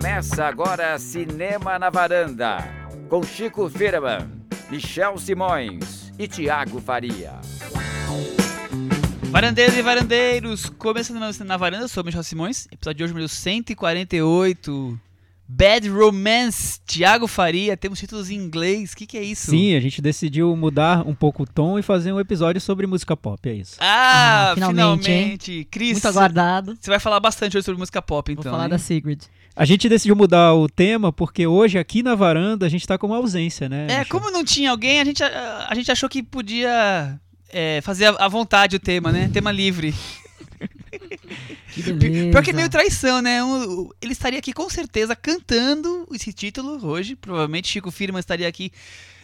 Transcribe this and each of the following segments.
Começa agora Cinema na Varanda, com Chico Firman, Michel Simões e Tiago Faria. Varandeiros e varandeiros, começando na varanda, sou o Michel Simões, episódio de hoje, número 148. Bad Romance, Tiago Faria, temos títulos em inglês, o que, que é isso? Sim, a gente decidiu mudar um pouco o tom e fazer um episódio sobre música pop, é isso. Ah, Ah, finalmente, finalmente. Cris, Muito aguardado. você vai falar bastante hoje sobre música pop, Vou então. falar hein? da Sigrid. A gente decidiu mudar o tema porque hoje aqui na varanda a gente tá com uma ausência, né? É, Michel? como não tinha alguém, a gente, a, a gente achou que podia é, fazer à vontade o tema, né? Tema livre. Que beleza. Pior que é meio traição, né? Um- ele estaria aqui com certeza cantando esse título hoje. Provavelmente Chico Firman estaria aqui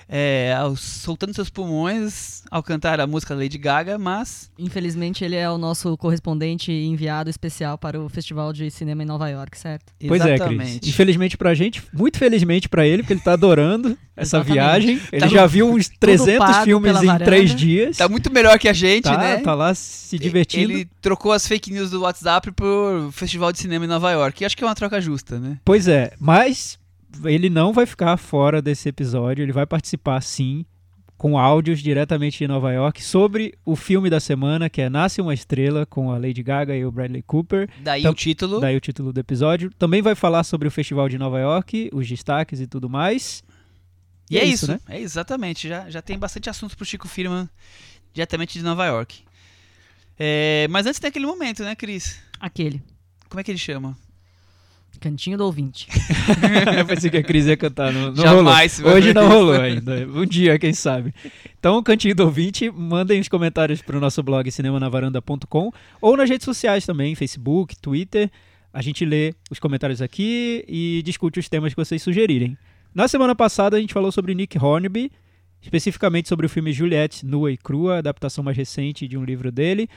é, soltando seus pulmões ao cantar a música Lady Gaga, mas Infelizmente, ele é o nosso correspondente e enviado especial para o Festival de Cinema em Nova York, certo? Pois é, Cris. exatamente. Infelizmente pra gente, muito felizmente pra ele, porque ele tá adorando essa Exatamente. viagem. Ele Tá já viu uns 300 pago filmes em três dias. Tá muito melhor que a gente, tá, né? tá lá se divertindo. Ele trocou as fake news do WhatsApp por Festival de Cinema em Nova York. E acho que é uma troca justa, né? Pois é, mas ele não vai ficar fora desse episódio, ele vai participar sim, com áudios diretamente de Nova York, sobre o filme da semana, que é Nasce uma Estrela, com a Lady Gaga e o Bradley Cooper. Daí Então, o título. Daí o título do episódio. Também vai falar sobre o Festival de Nova York, os destaques e tudo mais. E é, isso, né? É exatamente. Já, já tem bastante assunto pro Chico Firman diretamente de Nova York. É, mas antes tem aquele momento, né, Cris? Aquele. Como é que ele chama? Cantinho do ouvinte. Eu pensei que a Cris ia cantar. Não, não Jamais rolou. Hoje não rolou ainda. Um dia, quem sabe. Então, Cantinho do Ouvinte, mandem os comentários para o nosso blog cinemanavaranda.com ou nas redes sociais também, Facebook, Twitter. A gente lê os comentários aqui e discute os temas que vocês sugerirem. Na semana passada, a gente falou sobre Nick Hornby, especificamente sobre o filme Juliette, Nua e Crua, adaptação mais recente de um livro dele.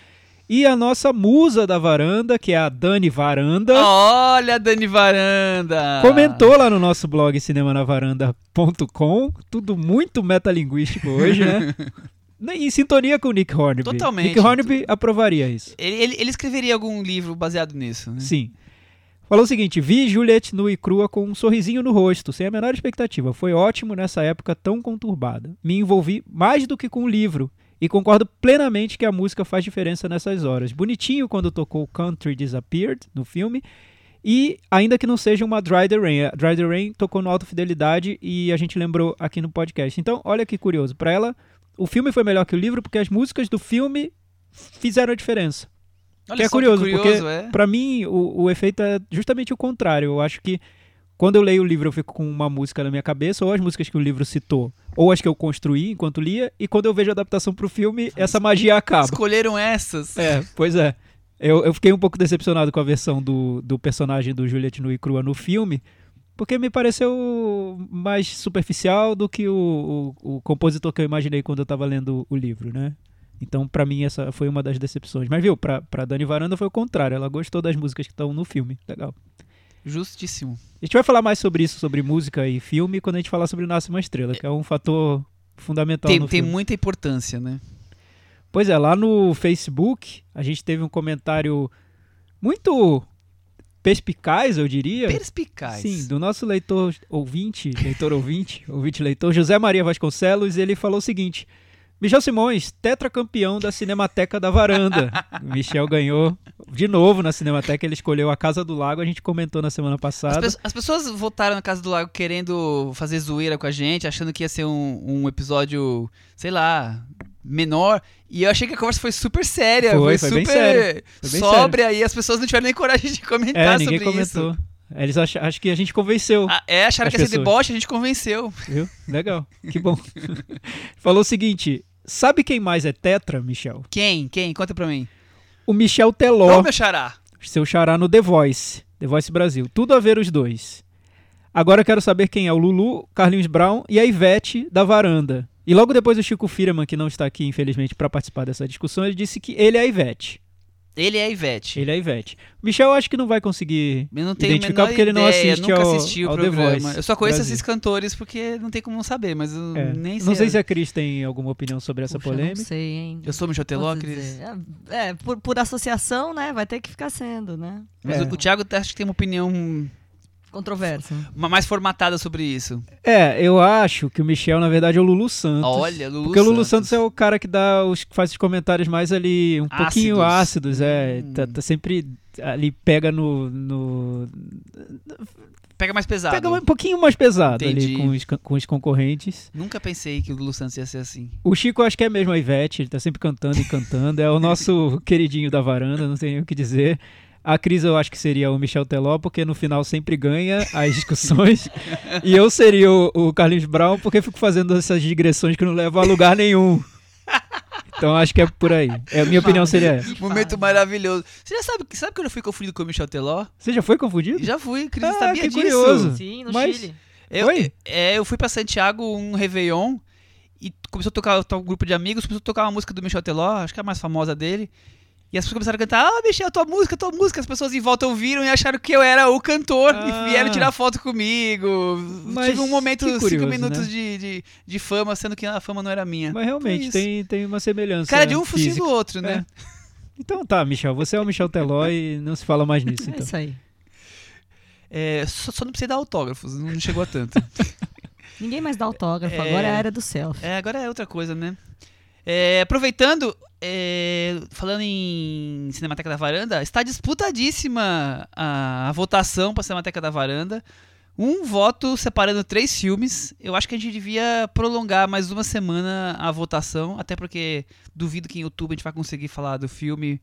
E a nossa musa da varanda, que é a Dani Varanda. Olha, Dani Varanda! Comentou lá no nosso blog cinemanavaranda.com, tudo muito metalinguístico hoje, né? em sintonia com o Nick Hornby. Totalmente. Nick Hornby aprovaria isso. Ele, ele- ele escreveria algum livro baseado nisso, né? Sim. Falou o seguinte: vi Juliette nua e crua com um sorrisinho no rosto, sem a menor expectativa. Foi ótimo nessa época tão conturbada. Me envolvi mais do que com o livro. E concordo plenamente que a música faz diferença nessas horas. Bonitinho quando tocou Country Disappeared no filme. E ainda que não seja uma Dry the Rain. A Dry the Rain tocou no Alta Fidelidade e a gente lembrou aqui no podcast. Então, olha que curioso. Para ela, o filme foi melhor que o livro porque as músicas do filme fizeram a diferença. Olha Que é só curioso, porque é. Pra mim, o, o efeito é justamente o contrário. Eu acho que quando eu leio o livro, eu fico com uma música na minha cabeça, ou as músicas que o livro citou, ou as que eu construí enquanto lia, e quando eu vejo a adaptação pro filme, essa magia acaba. Escolheram essas. É, pois é. Eu, eu fiquei um pouco decepcionado com a versão do, do personagem do Juliette Nui Crua no filme, porque me pareceu mais superficial do que o, o, o compositor que eu imaginei quando eu tava lendo o livro, né? Então, pra mim, essa foi uma das decepções. Mas, viu, pra, pra Dani Varanda foi o contrário. Ela gostou das músicas que estão no filme. Legal. Justíssimo. A gente vai falar mais sobre isso, sobre música e filme, quando a gente falar sobre Nasce uma Estrela, que é um fator fundamental Tem, tem muita importância, né? Pois é, lá no Facebook a gente teve um comentário muito perspicaz, eu diria. Perspicaz. Sim, do nosso leitor ouvinte, leitor ouvinte, ouvinte leitor, José Maria Vasconcelos, ele falou o seguinte: Michel Simões, tetracampeão da Cinemateca da Varanda. Michel ganhou de novo na Cinemateca, ele escolheu a Casa do Lago, a gente comentou na semana As, passada. pe- as pessoas votaram na Casa do Lago querendo fazer zoeira com a gente, achando que ia ser um, um episódio, sei lá, menor. E eu achei que a conversa foi super séria. Foi, Foi, foi bem super sóbria. E as pessoas não tiveram nem coragem de comentar É, ninguém sobre comentou. isso. Eles ach, acho que a gente convenceu. Ah, é, acharam As que ia ser deboche, a gente convenceu. Viu? Legal, que bom. Falou o seguinte: sabe quem mais é tetra, Michel? Quem? Quem? Conta pra mim. O Michel Teló, Ô, meu xará. seu xará no The Voice, The Voice Brasil. Tudo a ver os dois. Agora eu quero saber quem é o Lulu, Carlinhos Brown e a Ivete da Varanda. E logo depois o Chico Firman, que não está aqui, infelizmente, para participar dessa discussão, ele disse que ele é a Ivete. Ele é a Ivete. Ele é a Ivete. O Michel eu acho que não vai conseguir Eu não tenho identificar porque ele não ideia, assiste nunca ao- assisti o ao The programa. Voice eu só conheço Brasil. esses cantores porque não tem como não saber, mas eu É, nem sei. Não sei se a Cris tem alguma opinião sobre essa Puxa, polêmica. Não sei, hein? Eu sou Michel Teló, Cris. É, é, por, por associação, né? Vai ter que ficar sendo, né? Mas É. o, o Thiago acho que tem uma opinião Controverso. uma mais formatada sobre isso. É, eu acho que o Michel, na verdade, é o Lulu Santos. Olha, Lulu Porque o Lulu Santos é o cara que dá os, que faz os comentários mais ali, um pouquinho ácidos, é. Hum. Tá, tá sempre ali, pega no. no Pega mais pesado. pega um pouquinho mais pesado Entendi. ali com os, com os concorrentes. Nunca pensei que o Lulu Santos ia ser assim. O Chico, eu acho que é mesmo a Ivete, ele tá sempre cantando e cantando. É o nosso queridinho da varanda, não tem nem o que dizer. A Cris eu acho que seria o Michel Teló, porque no final sempre ganha as discussões. e eu seria o, o Carlinhos Brown, porque fico fazendo essas digressões que não levam a lugar nenhum. Então acho que é por aí. É, a minha opinião seria essa. Momento maravilhoso. Você já sabe, sabe que eu já fui confundido com o Michel Teló? Você já foi confundido? Já fui, Cris Ah, sabia que disso. curioso. Sim, no Mas- Chile. Eu, Foi? É, eu fui pra Santiago um Réveillon e começou a tocar um grupo de amigos, começou a tocar uma música do Michel Teló, acho que é a mais famosa dele. E as pessoas começaram a cantar, ah, Michel, tua música, tua música. As pessoas em volta ouviram e acharam que eu era o cantor Ah. e vieram tirar foto comigo. Mas Tive um momento, que cinco curioso, minutos né? de, de, de fama, sendo que a fama não era minha. Mas realmente tem, tem uma semelhança. Cara de um focinho do outro, né? Então tá, Michel, você é o Michel Teló e não se fala mais nisso. É Então. isso aí. É, só, só não precisei dar autógrafos, não chegou a tanto. Ninguém mais dá autógrafo, É. agora é a era do selfie. É, agora é outra coisa, né? É, aproveitando, é, falando em Cinemateca da Varanda, está disputadíssima a, a votação para Cinemateca da Varanda. Um voto separando três filmes. Eu acho que a gente devia prolongar mais uma semana a votação, até porque duvido que em outubro a gente vai conseguir falar do filme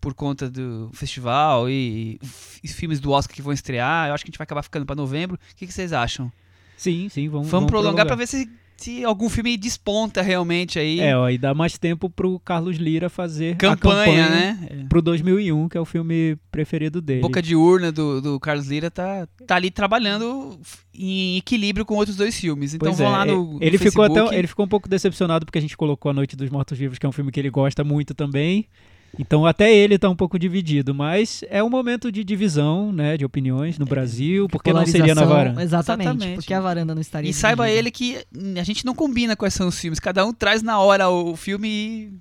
por conta do festival e, e filmes do Oscar que vão estrear. Eu acho que a gente vai acabar ficando para novembro. O que, que vocês acham? Sim, sim, vamos, Vamos, prolongar para ver se, se algum filme desponta realmente aí. É, ó, e dá mais tempo pro Carlos Lira fazer campanha, a campanha né? Pro 2001, que é o filme preferido dele. Boca de urna do, do Carlos Lira tá, tá ali trabalhando em equilíbrio com outros dois filmes. Então Pois vão é, lá no, no ele ficou Facebook. até ele ficou um pouco decepcionado porque a gente colocou A Noite dos Mortos Vivos, que é um filme que ele gosta muito também. Então até ele tá um pouco dividido, mas é um momento de divisão, né, de opiniões no Brasil, porque não seria na varanda. Exatamente, Exatamente. porque a varanda não estaria E saiba dividida. ele que a gente não combina quais são os filmes. Cada um traz na hora o filme e,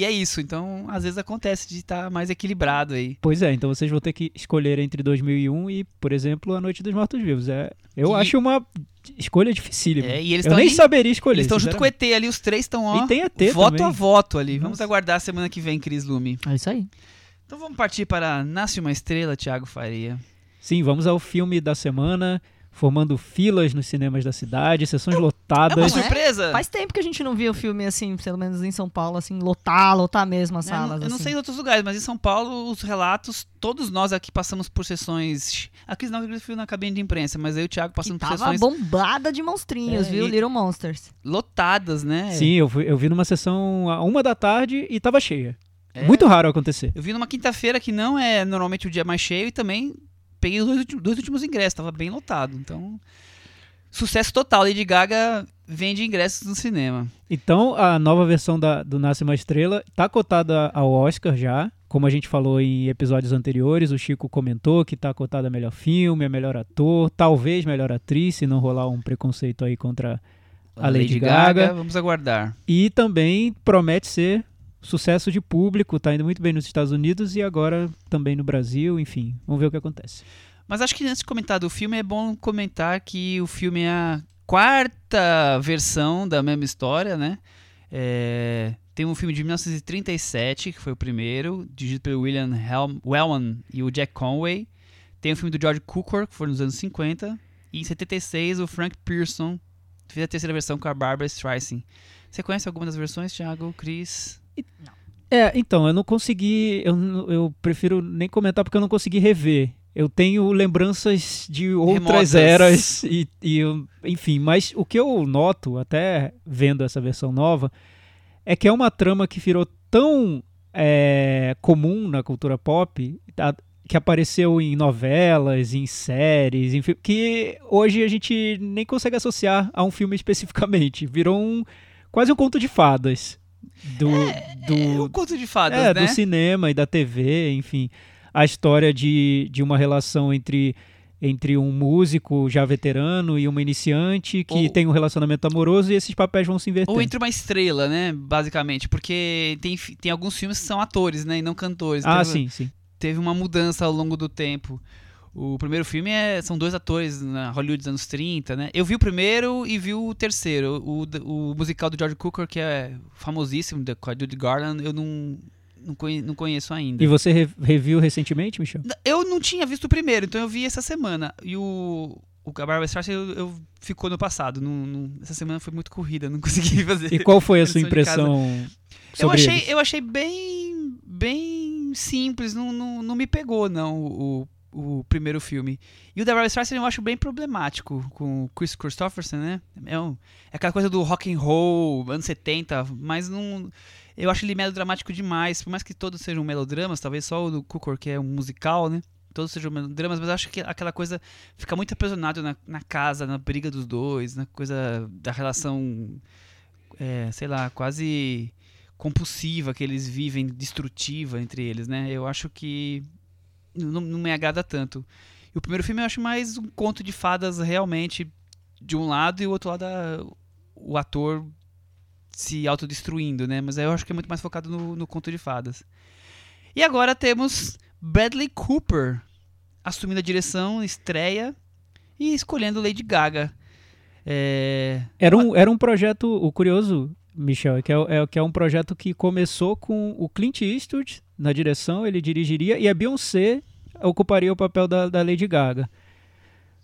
e é isso. Então, às vezes acontece de estar mais equilibrado aí. Pois é, então vocês vão ter que escolher entre 2001 e, por exemplo, A Noite dos Mortos Vivos. É, eu E- acho uma escolha dificílima. É, e eles eu nem ali- saberia escolher. Eles estão junto com o. ET ali, os três estão, ó. E tem ET voto também. a voto ali. Vamos Nossa. aguardar semana que vem, Cris Lume. É isso aí. Então vamos partir para Nasce uma Estrela, Thiago Faria. Sim, vamos ao filme da semana, formando filas nos cinemas da cidade, sessões É uma lotadas. Não é? surpresa? Faz tempo que a gente não via o filme assim, pelo menos em São Paulo, assim, lotar, lotar mesmo as É, eu não- salas. eu não assim. sei em outros lugares, mas em São Paulo, os relatos, todos nós aqui passamos por sessões. A Cris não, Cris viu na cabine de imprensa, mas eu e o Thiago Que passamos por tava sessões bombada de monstrinhos, É, viu? e- Little Monsters. lotadas, né? Sim, eu, fui- eu vi numa sessão a uma da tarde e tava cheia. É. Muito raro acontecer. Eu vi numa quinta-feira que não é normalmente o dia mais cheio e também peguei os dois, últimos- dois últimos ingressos, tava bem lotado. Então, sucesso total. Lady Gaga vende ingressos no cinema. Então, a nova versão da- do Nasce Uma Estrela tá cotada ao Oscar já. Como a gente falou em episódios anteriores, o Chico comentou que tá cotada a melhor filme, a melhor ator, talvez melhor atriz, se não rolar um preconceito aí contra a Lady Gaga. Vamos aguardar. E também promete ser sucesso de público, tá indo muito bem nos Estados Unidos e agora também no Brasil, enfim, vamos ver o que acontece. Mas acho que antes de comentar do filme, é bom comentar que o filme é a quarta versão da mesma história, né? É, Tem um filme de 1937, que foi o primeiro, dirigido pelo William Wellman e o Jack Conway. Tem o filme do George Cukor, que foi nos anos 50. E em 76, o Frank Pearson fez a terceira versão com a Barbara Streisand. Você conhece alguma das versões, Thiago, Chris? É, então, eu não consegui, eu, eu prefiro nem comentar porque eu não consegui rever. Eu tenho lembranças de outras Remotas. eras e, e eu- enfim, mas o que eu noto, até vendo essa versão nova, é que é uma trama que virou tão é, comum na cultura pop, tá, que apareceu em novelas, em séries, em que hoje a gente nem consegue associar a um filme especificamente. Virou um quase um conto de fadas do, do, É um conto de fadas, é, né? do cinema e da TV, enfim. A história de, de uma relação entre, entre um músico já veterano e uma iniciante que Ou- tem um relacionamento amoroso e esses papéis vão se invertendo. Ou entre uma estrela, né? Basicamente. Porque tem, tem alguns filmes que são atores, né? E não cantores. Ah, Teve- sim, sim. Teve uma mudança ao longo do tempo. O primeiro filme é, são dois atores na Hollywood dos anos 30, né? Eu vi o primeiro e vi o terceiro. O, o musical do George Cooker, que é famosíssimo, com a Judy Garland, eu não, não, conhe, não conheço ainda. E você re reviu recentemente, Michel? Eu não tinha visto o primeiro, então eu vi essa semana. E o, o Barbara Streisand eu, eu, ficou no passado. Não, não, essa semana foi muito corrida, não consegui fazer. E qual foi a sua impressão eu achei, eles? eu achei bem, bem simples, não, não, não me pegou não o, o primeiro filme. E o da Barbara Streisand eu acho bem problemático com o Chris Christopherson, né? É, um, é aquela coisa do rock and roll, anos 70, mas não eu acho ele melodramático demais, por mais que todos sejam melodramas, talvez só o do Cooker, que é um musical, né? Todos sejam melodramas, mas eu acho que aquela coisa fica muito aprisionado na, na casa, na briga dos dois, na coisa da relação, é, sei lá, quase compulsiva que eles vivem, destrutiva entre eles, né? Eu acho que não, não me agrada tanto. E o primeiro filme eu acho mais um conto de fadas realmente de um lado e o outro lado a, o ator se autodestruindo, né? Mas eu acho que é muito mais focado no, no conto de fadas. E agora temos Bradley Cooper assumindo a direção, estreia e escolhendo Lady Gaga. É... Era, um, era um projeto, o curioso, Michel, é que é, é, que é um projeto que começou com o Clint Eastwood na direção, ele dirigiria, e a Beyoncé ocuparia o papel da, da Lady Gaga.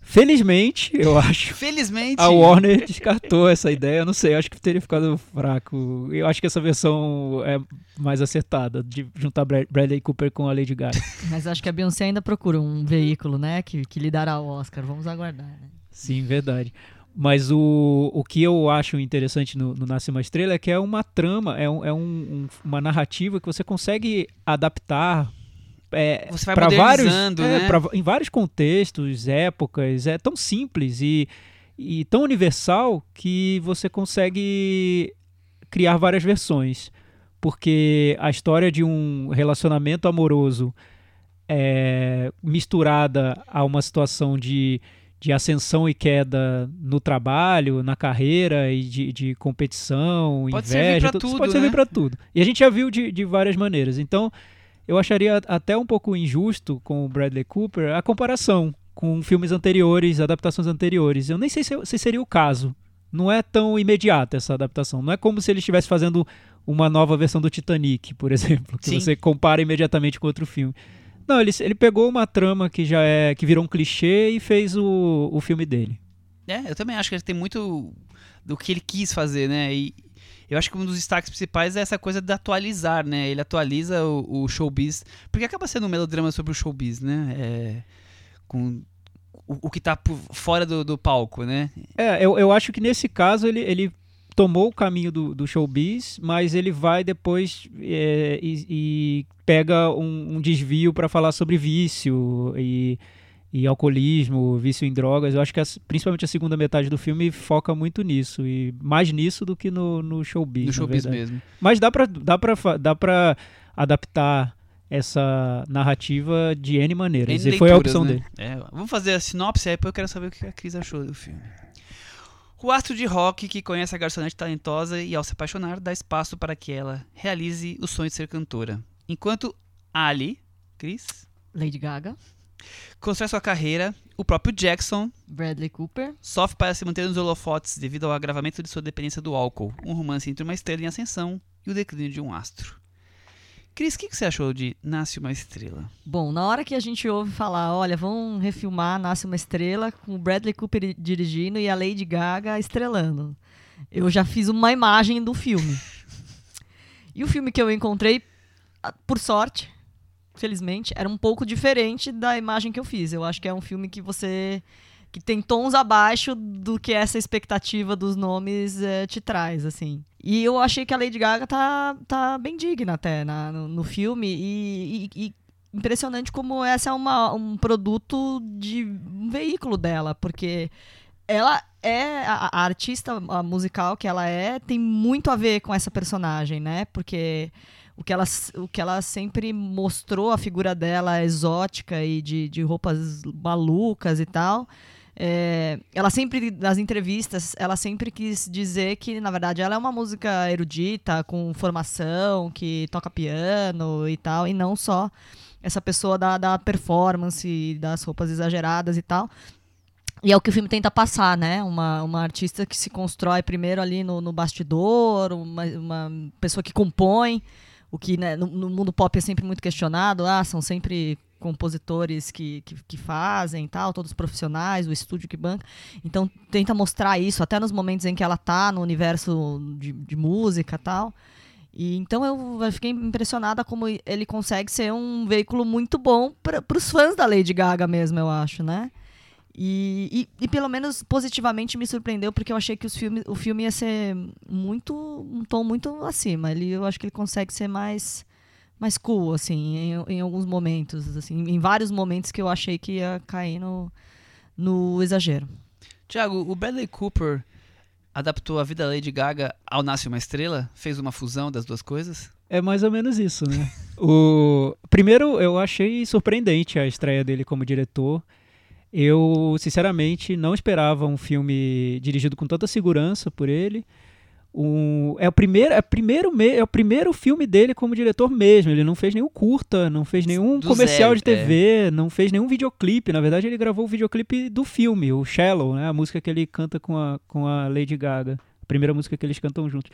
Felizmente, eu acho. Felizmente. A Warner descartou essa ideia. Eu não sei, eu acho que teria ficado fraco. Eu acho que essa versão é mais acertada, de juntar Bradley Cooper com a Lady Gaga. Mas acho que a Beyoncé ainda procura um veículo, né? Que, que lhe dará o Oscar. Vamos aguardar, né? Sim, verdade. Mas o, o que eu acho interessante no, no Nasce uma Estrela é que é uma trama, é, um, é um, uma narrativa que você consegue adaptar é, Você vai vários, é, né? pra, em vários contextos, épocas, é tão simples e, e tão universal que você consegue criar várias versões. Porque a história de um relacionamento amoroso é, misturada a uma situação de, de ascensão e queda no trabalho, na carreira e de, de competição, pode inveja, servir tudo, pode né? servir para tudo. E a gente já viu de, de várias maneiras. Então, eu acharia até um pouco injusto com o Bradley Cooper a comparação com filmes anteriores, adaptações anteriores. Eu nem sei se, se seria o caso. Não é tão imediata essa adaptação. Não é como se ele estivesse fazendo uma nova versão do Titanic, por exemplo, que Sim. você compara imediatamente com outro filme. Não, ele, ele pegou uma trama que já é que virou um clichê e fez o, o filme dele. É, eu também acho que ele tem muito do que ele quis fazer, né? E eu acho que um dos destaques principais é essa coisa de atualizar, né? Ele atualiza o, o showbiz, porque acaba sendo um melodrama sobre o showbiz, né? É, com o, o que tá por fora do, do palco, né? É, eu, eu acho que nesse caso ele, ele tomou o caminho do, do showbiz, mas ele vai depois é, e, e pega um, um desvio para falar sobre vício e, e alcoolismo, vício em drogas. Eu acho que as- principalmente a segunda metade do filme foca muito nisso e mais nisso do que no, no showbiz. No showbiz verdade. mesmo. Mas dá pra, dá pra, fa- dá pra adaptar essa narrativa de N maneiras. N e foi a leituras, opção né? dele. É, vamos fazer a sinopse aí, depois eu quero saber o que a Cris achou do filme. O astro de rock que conhece a garçonete talentosa e, ao se apaixonar, dá espaço para que ela realize o sonho de ser cantora. Enquanto Ali, Cris, Lady Gaga, constrói sua carreira, o próprio Jackson Bradley Cooper, sofre para se manter nos holofotes devido ao agravamento de sua dependência do álcool, um romance entre uma estrela em ascensão e o declínio de um astro. Cris, o que, que você achou de Nasce uma Estrela? Bom, na hora que a gente ouve falar, olha, vamos refilmar Nasce uma Estrela com o Bradley Cooper dirigindo e a Lady Gaga estrelando. Eu já fiz uma imagem do filme. E o filme que eu encontrei, ah, por sorte, felizmente, era um pouco diferente da imagem que eu fiz. Eu acho que é um filme que você que tem tons abaixo do que essa expectativa dos nomes eh, te traz, assim. E eu achei que a Lady Gaga tá, tá bem digna até na- no, no filme e, e- e impressionante como essa é uma, um produto de um veículo dela, porque ela é a, a artista a musical que ela é tem muito a ver com essa personagem, né? Porque o que ela, o que ela sempre mostrou, a figura dela exótica e de, de roupas malucas e tal. É, ela sempre, nas entrevistas, ela sempre quis dizer que, na verdade, ela é uma música erudita, com formação, que toca piano e tal, e não só essa pessoa da, da performance, das roupas exageradas e tal. E é o que o filme tenta passar, né? Uma, uma artista que se constrói primeiro ali no, no bastidor, uma, uma pessoa que compõe, o que né, no, no mundo pop é sempre muito questionado. Ah, são sempre compositores que, que, que, fazem tal, todos profissionais, o estúdio que banca. Então tenta mostrar isso até nos momentos em que ela tá no universo de, de música tal. E então eu fiquei impressionada como ele consegue ser um veículo muito bom para os fãs da Lady Gaga mesmo, eu acho, né? E, e, e, pelo menos positivamente me surpreendeu, porque eu achei que os filme, o filme ia ser muito. um tom muito acima. Ele, eu acho que ele consegue ser mais mais cool, assim, em, em alguns momentos, assim, em vários momentos que eu achei que ia cair no, no exagero. Tiago, o Bradley Cooper adaptou a vida da Lady Gaga ao Nasce uma Estrela? Fez uma fusão das duas coisas? É mais ou menos isso, né? o... Primeiro, eu achei surpreendente a estreia dele como diretor. Eu, sinceramente, não esperava um filme dirigido com tanta segurança por ele. Um, é o primeiro é o primeiro me, é o primeiro filme dele como diretor mesmo. Ele não fez nenhum curta, não fez nenhum do comercial zero, de TV, é. não fez nenhum videoclipe. Na verdade, ele gravou o videoclipe do filme, o Shallow, né? A música que ele canta com a, com a Lady Gaga, a primeira música que eles cantam juntos.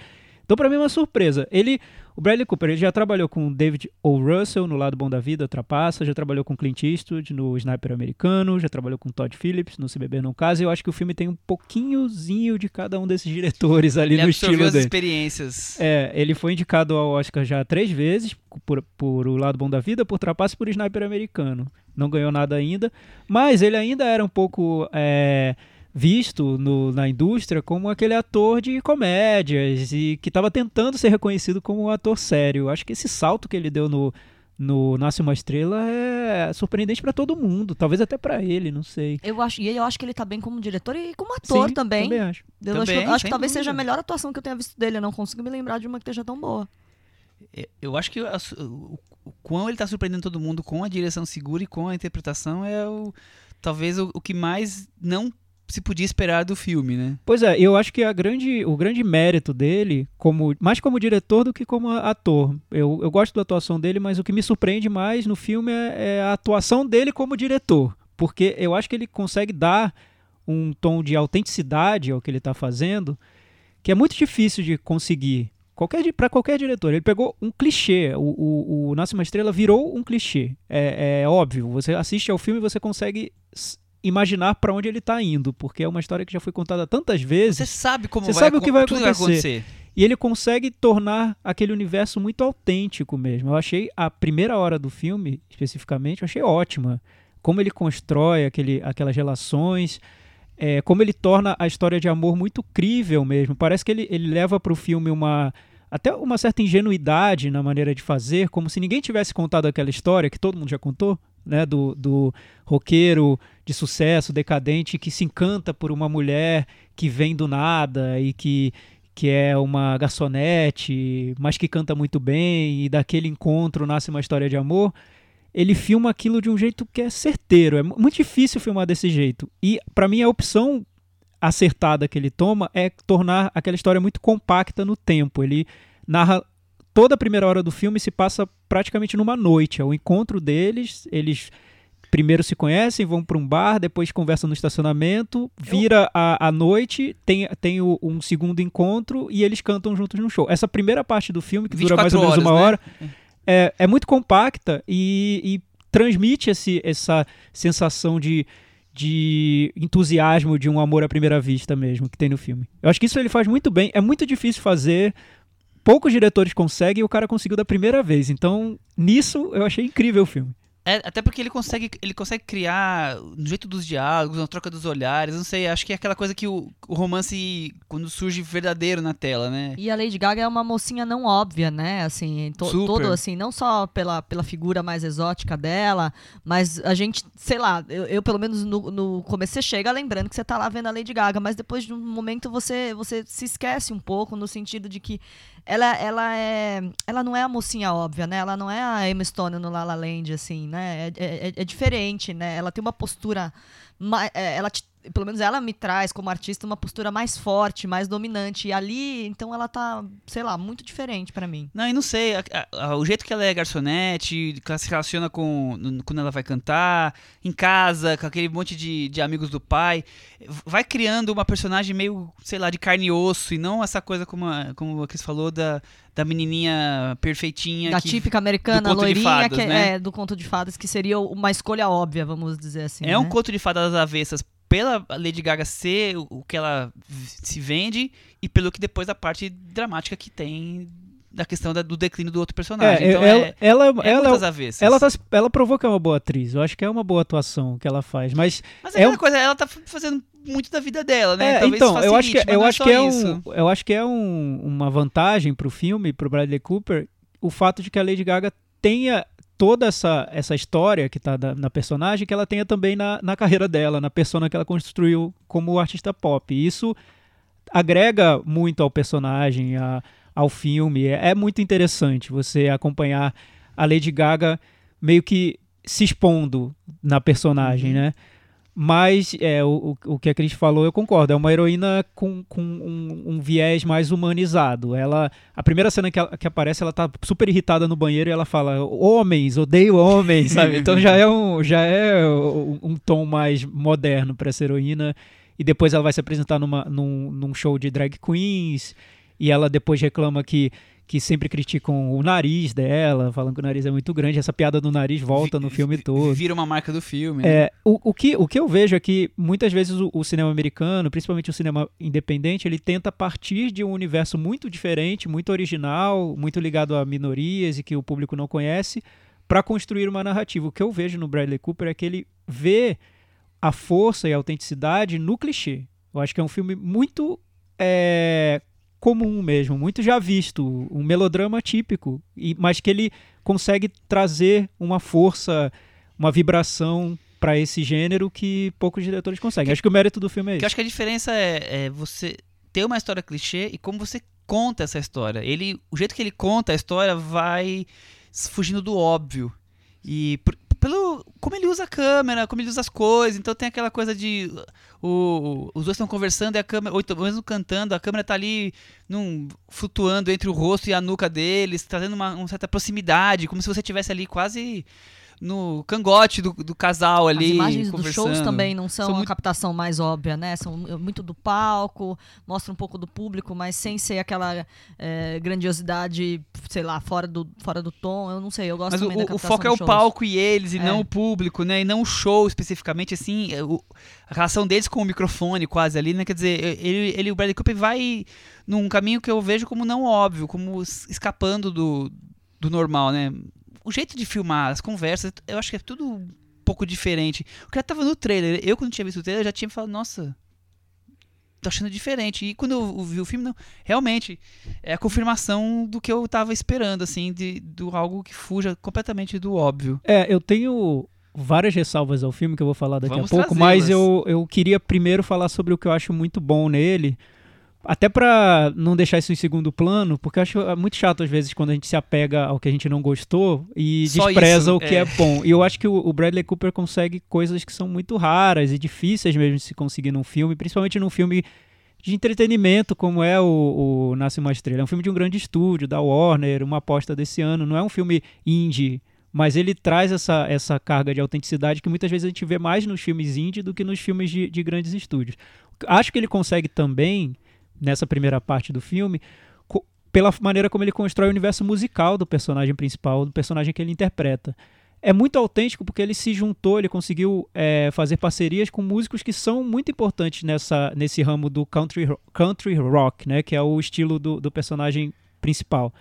Então, para mim, é uma surpresa. Ele, o Bradley Cooper, ele já trabalhou com David O. Russell no Lado Bom da Vida, Trapaça, já trabalhou com Clint Eastwood no Sniper Americano, já trabalhou com Todd Phillips no Se Beber Não Casa. E eu acho que o filme tem um pouquinhozinho de cada um desses diretores ali ele no estilo as dele. experiências. É, ele foi indicado ao Oscar já três vezes por, por O Lado Bom da Vida, por Trapaça e por Sniper Americano. Não ganhou nada ainda, mas ele ainda era um pouco... É, visto no, na indústria como aquele ator de comédias e que estava tentando ser reconhecido como um ator sério. Acho que esse salto que ele deu no, no Nasce uma Estrela é surpreendente para todo mundo, talvez até para ele, não sei. Eu acho, e eu acho que ele tá bem como diretor e como ator Sim, também. também acho. Eu também, acho, acho que talvez seja a melhor atuação que eu tenha visto dele. Eu não consigo me lembrar de uma que esteja tão boa. Eu acho que a, o, o quão ele tá surpreendendo todo mundo com a direção segura e com a interpretação é o talvez o, o que mais não se podia esperar do filme, né? Pois é, eu acho que a grande, o grande mérito dele, como mais como diretor do que como ator. Eu, eu gosto da atuação dele, mas o que me surpreende mais no filme é, é a atuação dele como diretor. Porque eu acho que ele consegue dar um tom de autenticidade ao que ele está fazendo, que é muito difícil de conseguir qualquer para qualquer diretor. Ele pegou um clichê. O, o, o Nasce uma Estrela virou um clichê. É, é óbvio. Você assiste ao filme e você consegue imaginar para onde ele está indo, porque é uma história que já foi contada tantas vezes. Você sabe como Você vai, sabe o que vai tudo acontecer. vai acontecer. E ele consegue tornar aquele universo muito autêntico mesmo. Eu achei a primeira hora do filme, especificamente, eu achei ótima. Como ele constrói aquele, aquelas relações, é, como ele torna a história de amor muito crível mesmo. Parece que ele, ele leva para o filme uma até uma certa ingenuidade na maneira de fazer, como se ninguém tivesse contado aquela história que todo mundo já contou, né, do, do roqueiro de sucesso, decadente, que se encanta por uma mulher que vem do nada e que, que é uma garçonete, mas que canta muito bem, e daquele encontro nasce uma história de amor. Ele filma aquilo de um jeito que é certeiro. É muito difícil filmar desse jeito. E, para mim, a opção acertada que ele toma é tornar aquela história muito compacta no tempo. Ele narra toda a primeira hora do filme se passa praticamente numa noite. É o encontro deles, eles primeiro se conhecem, vão para um bar, depois conversam no estacionamento, vira a, a noite, tem, tem o, um segundo encontro e eles cantam juntos no show. Essa primeira parte do filme, que dura mais ou menos horas, uma né? hora, é, é muito compacta e, e transmite esse, essa sensação de, de entusiasmo de um amor à primeira vista mesmo que tem no filme. Eu acho que isso ele faz muito bem. É muito difícil fazer. Poucos diretores conseguem e o cara conseguiu da primeira vez. Então, nisso eu achei incrível o filme. É, até porque ele consegue, ele consegue criar no jeito dos diálogos, na troca dos olhares, não sei, acho que é aquela coisa que o, o romance, quando surge verdadeiro na tela, né? E a Lady Gaga é uma mocinha não óbvia, né? Assim, to, todo assim, não só pela, pela figura mais exótica dela, mas a gente, sei lá, eu, eu pelo menos no, no começo você chega lembrando que você tá lá vendo a Lady Gaga, mas depois de um momento você, você se esquece um pouco no sentido de que ela, ela é ela não é a mocinha óbvia, né? Ela não é a Emma Stone no La La Land, assim, né? É, é, é diferente, né? Ela tem uma postura é, ela te, pelo menos ela me traz como artista uma postura mais forte, mais dominante. E ali, então ela tá, sei lá, muito diferente pra mim. Não, e não sei, a- a- o jeito que ela é garçonete, que ela se relaciona com quando ela vai cantar, em casa, com aquele monte de, de amigos do pai, vai criando uma personagem meio, sei lá, de carne e osso, e não essa coisa como a, como a Cris falou da, da menininha perfeitinha. Da que- típica americana, loirinha, fadas, que é, né? é, do conto de fadas, que seria uma escolha óbvia, vamos dizer assim. É um né? conto de fadas avessas pela Lady Gaga ser o que ela se vende e pelo que depois a parte dramática que tem da questão da- do declínio do outro personagem. É, então ela, é, ela, é ela, muitas avessas. ela, tá, ela provou que é uma boa atriz. Eu acho que é uma boa atuação que ela faz. Mas Mas é é aquela um- coisa, ela tá fazendo muito da vida dela, né? É, Talvez então, eu acho que, eu acho que é isso. um, eu acho que é um- uma vantagem pro filme, pro Bradley Cooper, o fato de que a Lady Gaga tenha toda essa, essa história que tá da- na personagem, que ela tenha também na, na carreira dela, na persona que ela construiu como artista pop. E isso agrega muito ao personagem, a- ao filme. É, é muito interessante você acompanhar a Lady Gaga meio que se expondo na personagem, né? Mas é, o, o que a Cris falou, eu concordo. É uma heroína com, com um, um viés mais humanizado. Ela, a primeira cena que, ela- que aparece, ela tá super irritada no banheiro e ela fala: Homens, odeio homens, sabe? Então já é um, já é um, um tom mais moderno para essa heroína. E depois ela vai se apresentar numa, num, num show de drag queens. E ela depois reclama que, que sempre criticam o nariz dela, falando que o nariz é muito grande. Essa piada do nariz volta no filme todo. Vira uma marca do filme. né? É, o, o, que, o que eu vejo é que muitas vezes o, o cinema americano, principalmente o cinema independente, ele tenta partir de um universo muito diferente, muito original, muito ligado a minorias e que o público não conhece, para construir uma narrativa. O que eu vejo no Bradley Cooper é que ele vê a força e a autenticidade no clichê. Eu acho que é um filme muito é, comum mesmo, muito já visto, um melodrama típico, e, mas que ele consegue trazer uma força uma vibração para esse gênero que poucos diretores conseguem. Acho que o mérito do filme é isso. acho que a diferença é, é você ter uma história clichê e como você conta essa história. Ele, o jeito que ele conta a história vai fugindo do óbvio. E por- pelo como ele usa a câmera, como ele usa as coisas, então tem aquela coisa de o, os dois estão conversando e a câmera, ou então mesmo cantando, a câmera tá ali num, flutuando entre o rosto e a nuca deles, trazendo uma, uma certa proximidade, como se você estivesse ali quase no cangote do, do casal ali. As imagens dos shows também não são, São a muito- captação mais óbvia, né? São muito do palco, mostra um pouco do público, mas sem ser aquela eh, grandiosidade, sei lá, fora do, fora do tom. Eu não sei, eu gosto Mas o, também da o captação foco é o shows. palco e eles, e É. não o público, né? E não o show especificamente, assim. é, o- a relação deles com o microfone quase ali, né? Quer dizer, ele, ele o Bradley Cooper vai num caminho que eu vejo como não óbvio, como es- escapando do, do normal, né? O jeito de filmar, as conversas, eu acho que é tudo um pouco diferente. O que já tava no trailer, eu quando tinha visto o trailer, já tinha falado, nossa, tô achando diferente. E quando eu vi o filme, não, realmente, é a confirmação do que eu tava esperando, assim, de, do algo que fuja completamente do óbvio. É, eu tenho várias ressalvas ao filme que eu vou falar daqui Vamos a pouco, mas eu, eu queria primeiro falar sobre o que eu acho muito bom nele. Até pra não deixar isso em segundo plano, porque eu acho é muito chato às vezes quando a gente se apega ao que a gente não gostou e Só despreza isso, o que é. é. bom. E eu acho que o, o Bradley Cooper consegue coisas que são muito raras e difíceis mesmo de se conseguir num filme, principalmente num filme de entretenimento como é o, o Nasce uma Estrela. É um filme de um grande estúdio, da Warner, uma aposta desse ano. Não é um filme indie, mas ele traz essa, essa carga de autenticidade que muitas vezes a gente vê mais nos filmes indie do que nos filmes de, de grandes estúdios. Acho que ele consegue também, nessa primeira parte do filme, pela maneira como ele constrói o universo musical do personagem principal, do personagem que ele interpreta. É muito autêntico porque ele se juntou, ele conseguiu é, fazer parcerias com músicos que são muito importantes nessa, nesse ramo do country, country rock, né, que é o estilo do, do personagem principal.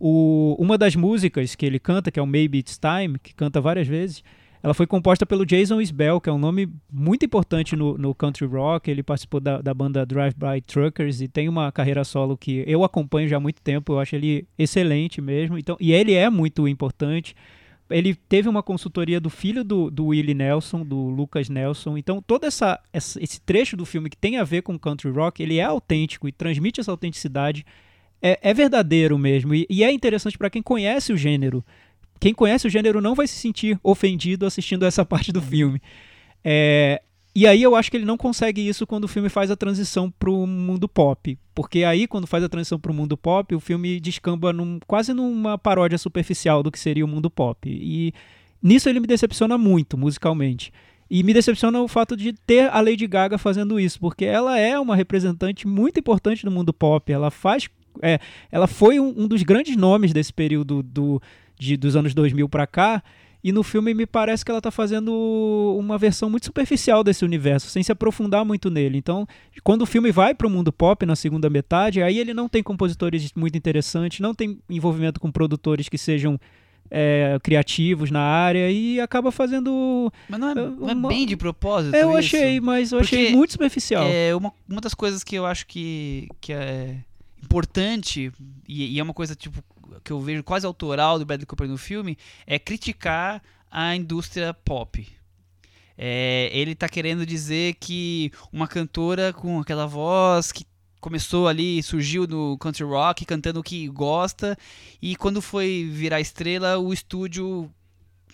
O- uma das músicas que ele canta, que é o Maybe It's Time, que canta várias vezes, ela foi composta pelo Jason Isbell, que é um nome muito importante no, no country rock. Ele participou da, da banda Drive By Truckers e tem uma carreira solo que eu acompanho já há muito tempo. Eu acho ele excelente mesmo. Então, e ele é muito importante. Ele teve uma consultoria do filho do, do Willie Nelson, do Lucas Nelson. Então, todo essa, esse trecho do filme que tem a ver com country rock, ele é autêntico e transmite essa autenticidade. É, é verdadeiro mesmo. E, e é interessante para quem conhece o gênero. Quem conhece o gênero não vai se sentir ofendido assistindo essa parte do filme. É, E aí eu acho que ele não consegue isso quando o filme faz a transição pro mundo pop. Porque aí, quando faz a transição pro mundo pop, o filme descamba num, quase numa paródia superficial do que seria o mundo pop. E nisso ele me decepciona muito, musicalmente. E me decepciona o fato de ter a Lady Gaga fazendo isso, porque ela é uma representante muito importante do mundo pop. Ela faz. É, ela foi um, um dos grandes nomes desse período do, de, dos anos 2000 para cá. E no filme me parece que ela está fazendo uma versão muito superficial desse universo, sem se aprofundar muito nele. Então, quando o filme vai para o mundo pop na segunda metade, aí ele não tem compositores muito interessantes, não tem envolvimento com produtores que sejam é, criativos na área e acaba fazendo. Mas não é, não é uma- bem de propósito. Eu isso? achei, mas eu Porque achei muito superficial. É uma, uma das coisas que eu acho que, que é importante, e, e é uma coisa tipo que eu vejo quase autoral do Bradley Cooper no filme, é criticar a indústria pop. É, ele tá querendo dizer que uma cantora com aquela voz que começou ali, surgiu no country rock, cantando o que gosta, e quando foi virar estrela, o estúdio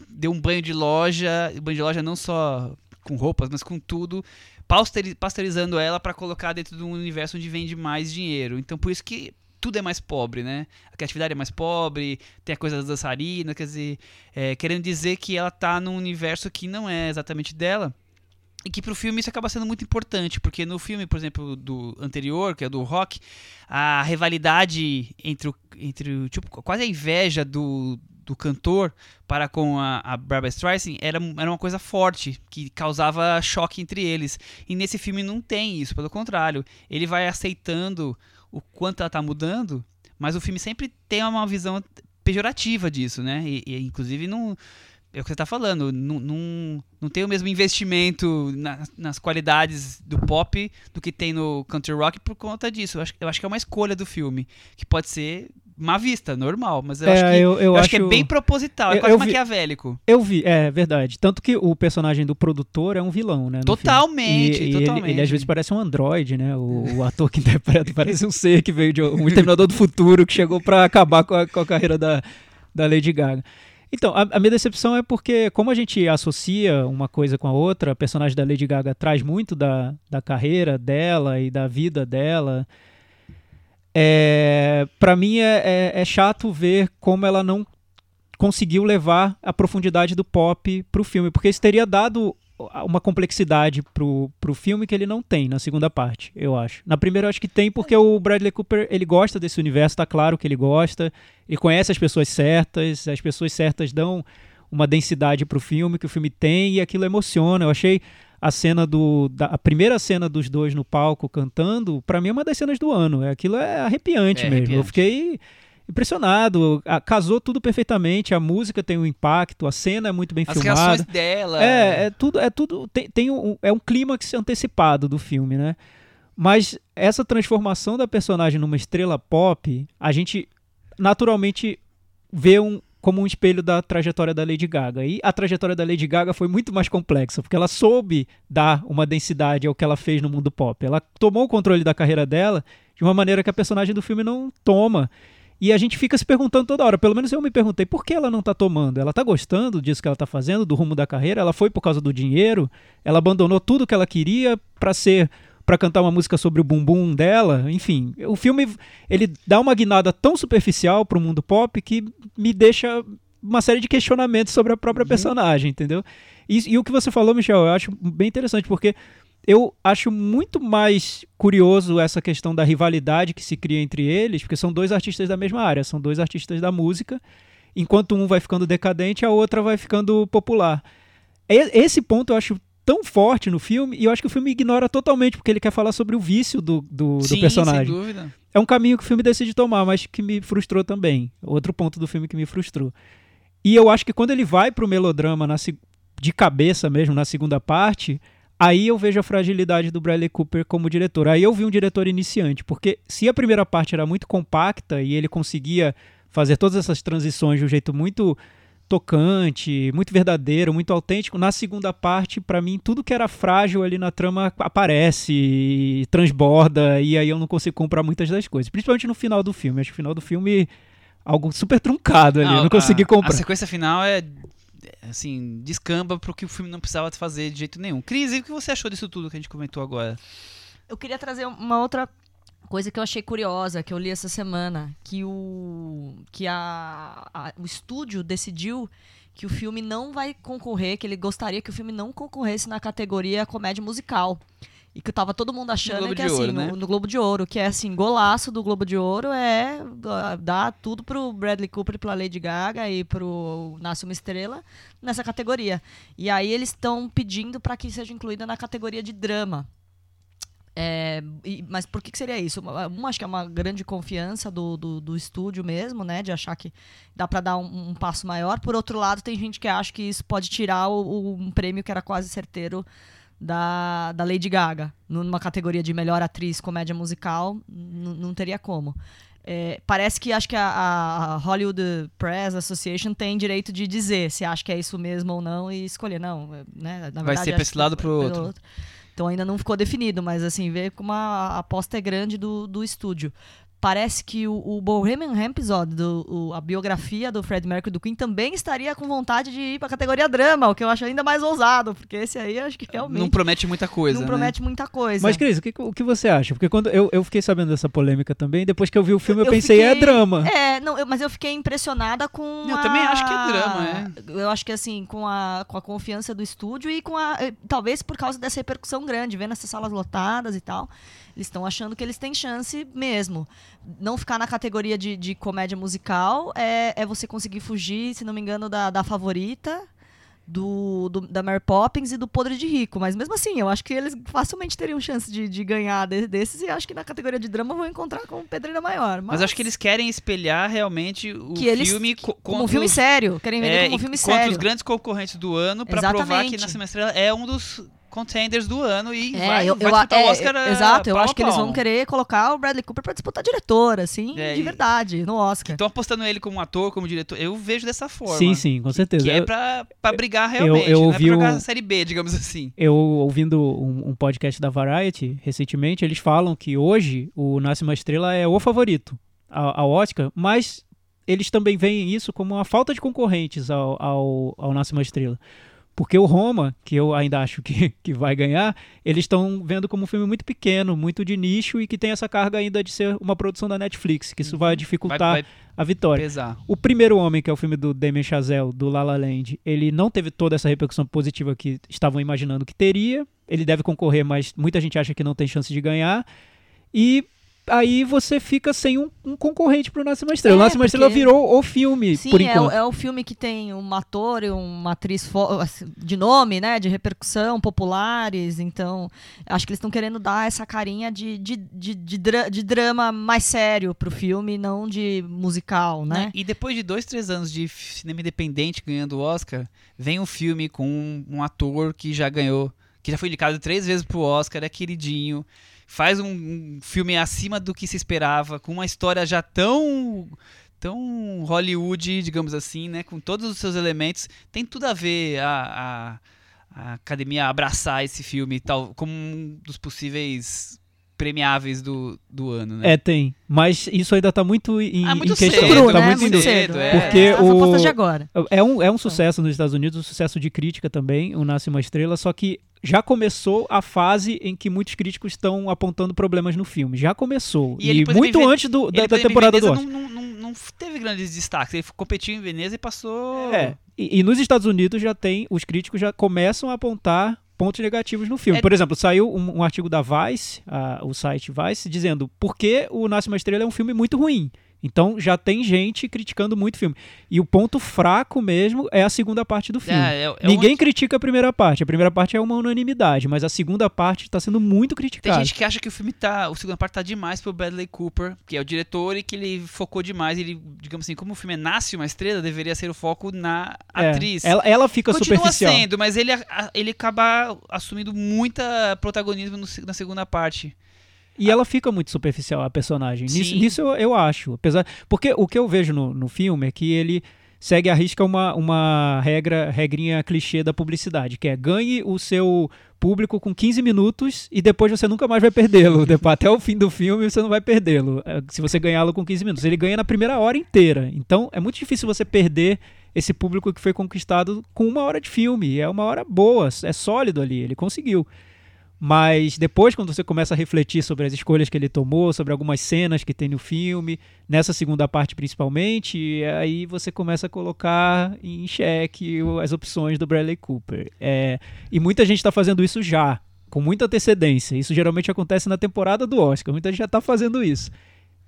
deu um banho de loja, banho de loja não só com roupas, mas com tudo, pasteuri- pasteurizando ela para colocar dentro de um universo onde vende mais dinheiro. Então por isso que tudo é mais pobre, né? A criatividade é mais pobre, tem a coisa das dançarinas, quer dizer, é, querendo dizer que ela tá num universo que não é exatamente dela. E que pro filme isso acaba sendo muito importante, porque no filme, por exemplo, do anterior, que é do rock, a rivalidade entre o, entre o tipo, quase a inveja do, do cantor para com a, a Barbara Streisand era, era uma coisa forte, que causava choque entre eles. E nesse filme não tem isso, pelo contrário. Ele vai aceitando o quanto ela tá mudando, mas o filme sempre tem uma visão pejorativa disso, né? E, e, inclusive não. É o que você tá falando, não, não, não tem o mesmo investimento na- nas qualidades do pop do que tem no country rock por conta disso. Eu acho, eu acho que é uma escolha do filme, que pode ser má vista, normal, mas eu É, acho que, eu- eu eu acho que é acho- bem proproposital, é quase eu vi- maquiavélico. Eu vi, é verdade. Tanto que o personagem do produtor é um vilão, né? Totalmente. E, e ele- totalmente. Ele, às vezes parece um androide, né? O, o ator que interpreta parece um ser que veio de um Exterminador do Futuro que chegou pra acabar com a, com a carreira da, da Lady Gaga. Então, a, a minha decepção é porque, como a gente associa uma coisa com a outra, a personagem da Lady Gaga traz muito da, da carreira dela e da vida dela. É, para mim é, é- é chato ver como ela não conseguiu levar a profundidade do pop pro filme, porque isso teria dado uma complexidade pro, pro filme que ele não tem na segunda parte, eu acho. Na primeira eu acho que tem porque o Bradley Cooper, ele gosta desse universo, tá claro que ele gosta, ele conhece as pessoas certas, as pessoas certas dão uma densidade pro filme que o filme tem e aquilo emociona. Eu achei a cena do da, a primeira cena dos dois no palco cantando, pra mim é uma das cenas do ano. É, Aquilo é arrepiante É mesmo. Eu arrepiante. fiquei impressionado. A- casou tudo perfeitamente, a música tem um impacto, a cena é muito bem As filmada. reações dela. É, é tudo, é tudo tem, tem um, é um clímax antecipado do filme, né? Mas essa transformação da personagem numa estrela pop, a gente naturalmente vê um como um espelho da trajetória da Lady Gaga. E a trajetória da Lady Gaga foi muito mais complexa, porque ela soube dar uma densidade ao que ela fez no mundo pop. Ela tomou o controle da carreira dela de uma maneira que a personagem do filme não toma. E a gente fica se perguntando toda hora, pelo menos eu me perguntei, por que ela não tá tomando? Ela tá gostando disso que ela tá fazendo, do rumo da carreira? Ela foi por causa do dinheiro? Ela abandonou tudo que ela queria pra ser para cantar uma música sobre o bumbum dela? Enfim, o filme ele dá uma guinada tão superficial pro mundo pop que me deixa uma série de questionamentos sobre a própria personagem, entendeu? E, e o que você falou, Michel, eu acho bem interessante, porque eu acho muito mais curioso essa questão da rivalidade que se cria entre eles, porque são dois artistas da mesma área, são dois artistas da música. Enquanto um vai ficando decadente, a outra vai ficando popular. Esse ponto eu acho tão forte no filme, e eu acho que o filme ignora totalmente, porque ele quer falar sobre o vício do, do, do Sim, personagem. sem dúvida. É um caminho que o filme decide tomar, mas que me frustrou também. Outro ponto do filme que me frustrou. E eu acho que quando ele vai pro melodrama na de cabeça mesmo, na segunda parte, aí eu vejo a fragilidade do Bradley Cooper como diretor. Aí eu vi um diretor iniciante, porque se a primeira parte era muito compacta e ele conseguia fazer todas essas transições de um jeito muito tocante, muito verdadeiro, muito autêntico, na segunda parte, pra mim, tudo que era frágil ali na trama aparece e transborda, e aí eu não consigo comprar muitas das coisas. Principalmente no final do filme. Acho que o final do filme algo super truncado ali. eu não consegui a, comprar. A sequência final é assim, descamba pro que o filme não precisava fazer de jeito nenhum. Cris, e o que você achou disso tudo que a gente comentou agora? Eu queria trazer uma outra coisa que eu achei curiosa, que eu li essa semana, que o que a, a- o estúdio decidiu que o filme não vai concorrer, que ele gostaria que o filme não concorresse na categoria comédia musical. E que tava todo mundo achando que assim, Ouro, né? no, no Globo de Ouro, que é assim, golaço do Globo de Ouro é dar tudo pro Bradley Cooper e pra Lady Gaga e pro Nasce uma Estrela nessa categoria. E aí eles estão pedindo para que seja incluída na categoria de drama. É, e- mas por que, que seria isso? Um, acho que é uma grande confiança do, do, do estúdio mesmo, né? De achar que dá para dar um, um passo maior. Por outro lado, tem gente que acha que isso pode tirar o, o- um prêmio que era quase certeiro da, da Lady Gaga. Numa categoria de melhor atriz comédia musical, não teria como. É, parece que acho que a, a Hollywood Press Association tem direito de dizer se acha que é isso mesmo ou não e escolher. Não, é, né? Na Vai verdade, ser pra acho esse lado ou é pro pelo outro. Então ainda não ficou definido, mas assim, vê como a aposta é grande do, do estúdio. Parece que o, o Bohemian Rhapsody, do, o- a biografia do Fred Mercury do Queen, também estaria com vontade de ir pra categoria drama, o que eu acho ainda mais ousado, porque esse aí acho que realmente Não promete muita coisa, não né? promete muita coisa. Mas, Cris, o que, o que você acha? Porque quando eu, eu fiquei sabendo dessa polêmica também, depois que eu vi o filme, eu, Eu pensei, é fiquei- drama. É, não, eu- mas eu fiquei impressionada com. Eu a- também acho que é drama, é. Eu acho que assim, com a, com a confiança do estúdio e com a. eh, Talvez por causa dessa repercussão grande, vendo essas salas lotadas e tal. Eles estão achando que eles têm chance mesmo. Não ficar na categoria de, de comédia musical é, é você conseguir fugir, se não me engano, da, da favorita. Do, do- da Mary Poppins e do Podre de Rico. Mas mesmo assim, eu acho que eles facilmente teriam chance de, de ganhar de- desses e acho que na categoria de drama vão encontrar com pedreira maior. Mas acho que eles querem espelhar realmente o Que eles- filme co- Como contra um filme os- sério. Querem vender é, como um filme contra sério. os grandes concorrentes do ano pra provar que uma Estrela é um dos contenders do ano e É, vai, eu, vai eu, disputar é, o Oscar é, Exato, eu acho que eles vão querer colocar o Bradley Cooper pra disputar diretor, assim, É, de verdade, no Oscar. Estão apostando ele como ator, como diretor. Eu vejo dessa forma. Sim, sim, com certeza. Que é Eu- pra, pra brigar realmente, eu não é pra jogar um- a série B, digamos assim. Eu ouvindo um, um podcast da Variety recentemente, eles falam que hoje o Nasce uma Estrela é o favorito ao, ao Oscar, mas eles também veem isso como uma falta de concorrentes ao, ao, ao Nasce uma Estrela. Porque o Roma, que eu ainda acho que, que vai ganhar, eles estão vendo como um filme muito pequeno, muito de nicho e que tem essa carga ainda de ser uma produção da Netflix, que isso vai Vai, dificultar vai a vitória. pesar. O Primeiro Homem, que é o filme do Damien Chazelle, do La La Land, ele não teve toda essa repercussão positiva que estavam imaginando que teria. Ele deve concorrer, mas muita gente acha que não tem chance de ganhar. E aí você fica sem um, um concorrente pro Nasce uma Estrela. É, o Nasce uma Estrela porque- virou o filme, Sim, por é, o, enquanto. é o filme que tem um ator e uma atriz assim, de nome, né? De repercussão, populares. Então, acho que eles estão querendo dar essa carinha de, de, de, de, dra- de drama mais sério pro filme, não de musical, né? E depois de dois, três anos de cinema independente ganhando o Oscar, vem um filme com um, um ator que já ganhou, que já foi indicado três vezes pro Oscar, é queridinho, faz um, um filme acima do que se esperava, com uma história já tão tão Hollywood, digamos assim, né, com todos os seus elementos, tem tudo a ver a, a, a academia abraçar esse filme tal como um dos possíveis premiáveis do, do ano, né? É, tem. Mas isso ainda tá muito em, Ah, muito em questão. cedo, tá né? muito Muito em- cedo. é. Porque As o- apostas de agora. É um, é um sucesso nos Estados Unidos, um sucesso de crítica também, o Nasce uma Estrela, só que já começou a fase em que muitos críticos estão apontando problemas no filme. Já começou. E E, muito em Ven- antes do, da, da temporada do Oscar. não, não, não, não teve grandes destaques. Ele competiu em Veneza e passou. É. E, e nos Estados Unidos já tem, os críticos já começam a apontar pontos negativos no filme. É- Por exemplo, saiu um, um artigo da Vice, a- o site Vice, dizendo por que o Nasce uma Estrela é um filme muito ruim. Então já tem gente criticando muito o filme. E o ponto fraco mesmo é a segunda parte do filme. É, é- é Ninguém onde- critica a primeira parte. A primeira parte é uma unanimidade, mas a segunda parte está sendo muito Tem criticada. gente que acha que o filme tá. O segunda parte tá demais pro Bradley Cooper, que é o diretor, e que ele focou demais. Ele, digamos assim, como o filme é Nasce uma Estrela, deveria ser o foco na É, atriz. Ela, ela fica Continua superficial. sendo, mas ele, ele acaba assumindo muita protagonismo no na segunda parte. E ela fica muito superficial, a personagem. Nisso, nisso eu, eu acho. Apesar, porque o que eu vejo no, no filme é que ele segue a risca uma, uma regra, regrinha clichê da publicidade, que é ganhe o seu público com 15 minutos e depois você nunca mais vai perdê-lo. Até o fim do filme você não vai perdê-lo. é, Se você ganhá-lo com 15 minutos. Ele ganha na primeira hora inteira. Então é muito difícil você perder esse público que foi conquistado com uma hora de filme. É uma hora boa, é sólido ali. Ele conseguiu. Mas depois, quando você começa a refletir sobre as escolhas que ele tomou, sobre algumas cenas que tem no filme, nessa segunda parte principalmente, aí você começa a colocar em xeque as opções do Bradley Cooper. É, e muita gente está fazendo isso já, com muita antecedência. Isso geralmente acontece na temporada do Oscar. Muita gente já está fazendo isso.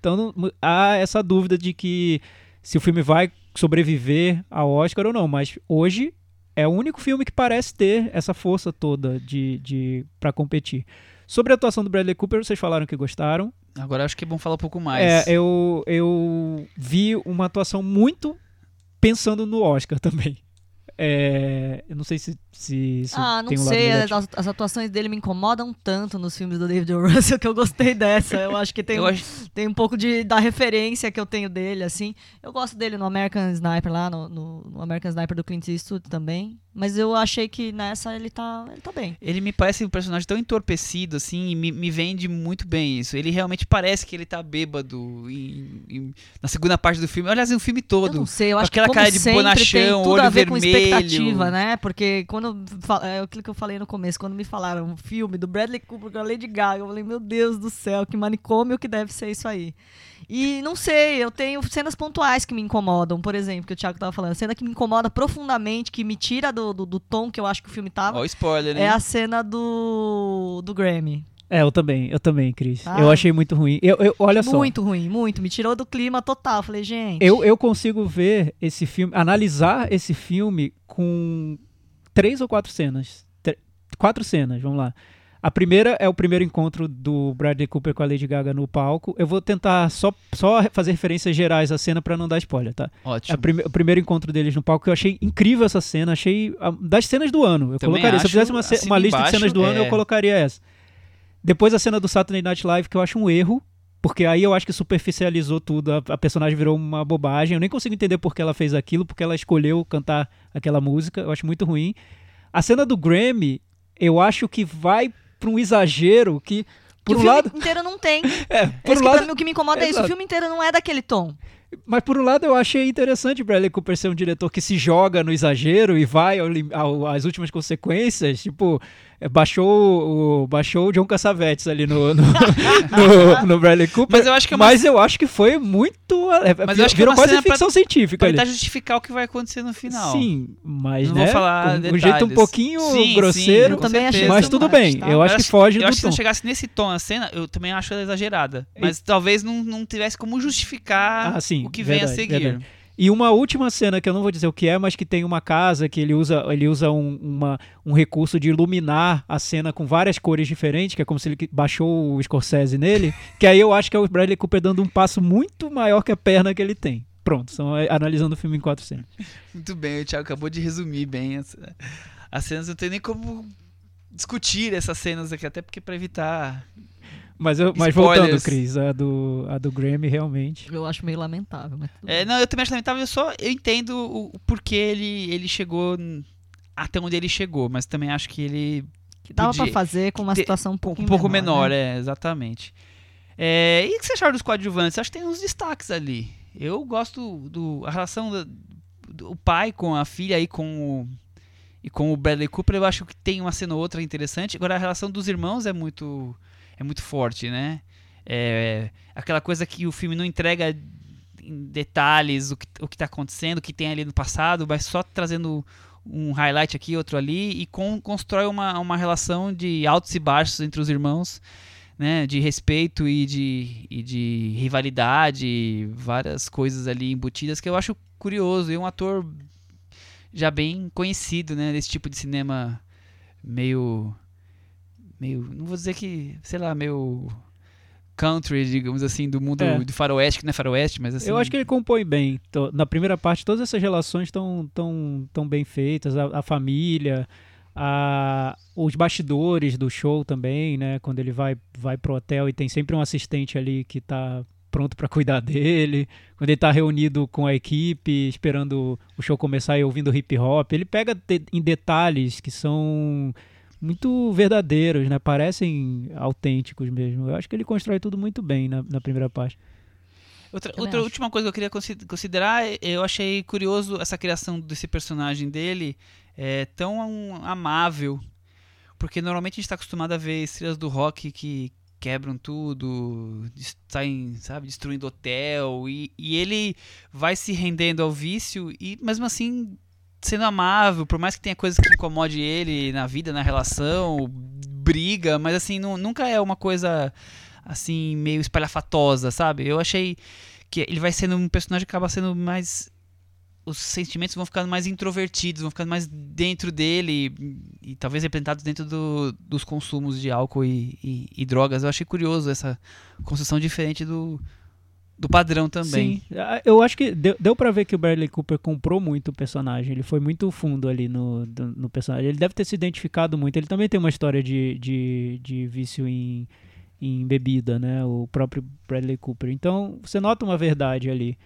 Então há essa dúvida de que se o filme vai sobreviver ao Oscar ou não. Mas hoje é o único filme que parece ter essa força toda de, de para competir. Sobre a atuação do Bradley Cooper, vocês falaram que gostaram. Agora acho que é bom falar um pouco mais. É, eu, eu vi uma atuação muito pensando no Oscar também. É, eu não sei se, se isso Ah, não tem um sei. As, as atuações dele me incomodam tanto nos filmes do David O. Russell que eu gostei dessa. Eu acho que tem, Eu um, acho- tem um pouco de, da referência que eu tenho dele, assim. Eu gosto dele no American Sniper lá, no, no- no American Sniper do Clint Eastwood também. Mas eu achei que nessa ele tá, ele tá bem. Ele me parece um personagem tão entorpecido, assim, e me, me vende muito bem isso. Ele realmente parece que ele tá bêbado em- em- na segunda parte do filme. Aliás, o filme Eu todo. não sei, eu acho aquela que como cara de bonachão, olho a ver com vermelho. Expectativa, né? Porque quando é aquilo que eu falei no começo, quando me falaram um filme do Bradley Cooper com a Lady Gaga, eu falei, meu Deus do céu, que manicômio que deve ser isso aí. E não sei, eu tenho cenas pontuais que me incomodam, por exemplo, que o Thiago tava falando, cena que me incomoda profundamente, que me tira do, do, do tom que eu acho que o filme tava, Ó, spoiler, né? é a cena do, do Grammy. É, eu também, eu também, Cris. Ah. Eu achei muito ruim. Eu, eu- olha só. Muito ruim, muito. Me tirou do clima total. Falei, gente. Eu, eu consigo ver esse filme, analisar esse filme com três ou quatro cenas. Tre- quatro cenas, vamos lá. A primeira é o primeiro encontro do Bradley Cooper com a Lady Gaga no palco. Eu vou tentar só, só fazer referências gerais à cena pra não dar spoiler, tá? É Ótimo. prime- o primeiro encontro deles no palco, eu achei incrível essa cena, achei a- das cenas do ano. Eu Também colocaria, se eu fizesse uma, assina uma lista embaixo, de cenas do ano, é. eu colocaria essa. Depois a cena do Saturday Night Live, que eu acho um erro, porque aí eu acho que superficializou tudo, a, a personagem virou uma bobagem. Eu nem consigo entender por que ela fez aquilo, porque ela escolheu cantar aquela música, eu acho muito ruim. A cena do Grammy, eu acho que vai pra um exagero que, que por o um filme lado, inteiro não tem. é, É por isso um que lado, pra mim, o que me incomoda é isso. O filme inteiro não é daquele tom. Mas por um lado eu achei interessante o Bradley Cooper ser um diretor que se joga no exagero e vai ao ao- às últimas consequências. Tipo, é, baixou o, baixou o John Cassavetes ali no, no, no- no Bradley Cooper. Mas eu acho que é uma- Mas eu acho que foi muito. É, Mas eu acho que é virou uma quase cena pra- ficção científica Pra ali. justificar o que vai acontecer no final. Sim, mas Não né, vou falar um detalhes. jeito um pouquinho Sim, grosseiro. Eu com também certeza. mas tudo bem, tá? eu acho que foge eu do acho que se não chegasse nesse tom a cena, eu também acho ela exagerada. Mas talvez não, não tivesse como justificar Ah, sim, o que vem a verdade, seguir. verdade. E uma última cena que eu não vou dizer o que é, mas que tem uma casa que ele usa, ele usa um, uma- um recurso de iluminar a cena com várias cores diferentes, que é como se ele baixou o Scorsese nele, que aí eu acho que é o Bradley Cooper dando um passo muito maior que a perna que ele tem. Pronto, são é, analisando o filme em quatro cenas. Muito bem, o Thiago acabou de resumir bem as, as cenas. Não tem nem como discutir essas cenas aqui, até porque pra evitar. Mas, eu, mas voltando. Cris, a do, a do Grammy realmente. Eu acho meio lamentável. É, não, eu também acho lamentável, eu só eu entendo o, o porquê ele, ele chegou até onde ele chegou, mas também acho que ele que dava podia pra fazer com uma ter- situação um um pouquinho pouco menor, né? é, exatamente. É, e o que você acharam dos coadjuvantes? Acho que tem uns destaques ali. Eu gosto do a relação da- do pai com a filha e com o e com o Bradley Cooper, eu acho que tem uma cena ou outra interessante. Agora a relação dos irmãos é muito é muito forte, né? É, aquela coisa que o filme não entrega em detalhes o que, o que tá acontecendo, o que tem ali no passado, mas só trazendo um highlight aqui, outro ali, e con- constrói uma, uma relação de altos e baixos entre os irmãos, né? De respeito e de, e de rivalidade, várias coisas ali embutidas que eu acho curioso. E um ator já bem conhecido, né? Desse tipo de cinema meio. Meio. não vou dizer que. sei lá, meio. country, digamos assim, do mundo É. do faroeste, que não é faroeste, mas assim. Eu acho que ele compõe bem. To- Na primeira parte, todas essas relações estão tão, tão bem feitas. A, a família, a, os bastidores do show também, né? Quando ele vai, vai pro hotel e tem sempre um assistente ali que tá pronto para cuidar dele, quando ele tá reunido com a equipe, esperando o show começar e ouvindo hip hop. Ele pega em detalhes que são muito verdadeiros, né? Parecem autênticos mesmo. Eu acho que ele constrói tudo muito bem na, na primeira parte. Outra, outra última coisa que eu queria consi- considerar, eu achei curioso essa criação desse personagem dele, é tão amável, porque normalmente a gente está acostumado a ver estrelas do rock que quebram tudo, saem, sabe, destruindo hotel, e, e ele vai se rendendo ao vício e mesmo assim sendo amável, por mais que tenha coisas que incomode ele na vida, na relação, briga, mas assim, nu- nunca é uma coisa assim, meio espalhafatosa, sabe? Eu achei que ele vai sendo um personagem que acaba sendo mais. Os sentimentos vão ficando mais introvertidos, vão ficando mais dentro dele e, e talvez representados dentro do- dos consumos de álcool e, e- e drogas. Eu achei curioso essa construção diferente do, do padrão também. Sim, Ah, eu acho que deu, deu para ver que o Bradley Cooper comprou muito o personagem. Ele foi muito fundo ali no, do- no personagem. Ele deve ter se identificado muito. Ele também tem uma história de, de, de vício em, em bebida, né? O próprio Bradley Cooper. Então, você nota uma verdade ali.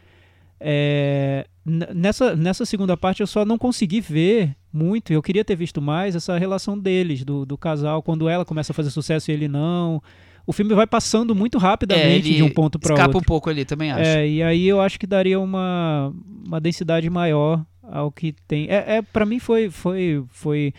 É, nessa, nessa segunda parte eu só não consegui ver muito, eu queria ter visto mais essa relação deles, do, do casal, quando ela começa a fazer sucesso e ele não. O filme vai passando muito É, rapidamente ele de um ponto para escapa outro. um pouco ali, também acho. É, e aí eu acho que daria uma, uma densidade maior ao que tem. É, é para mim foi, foi, foi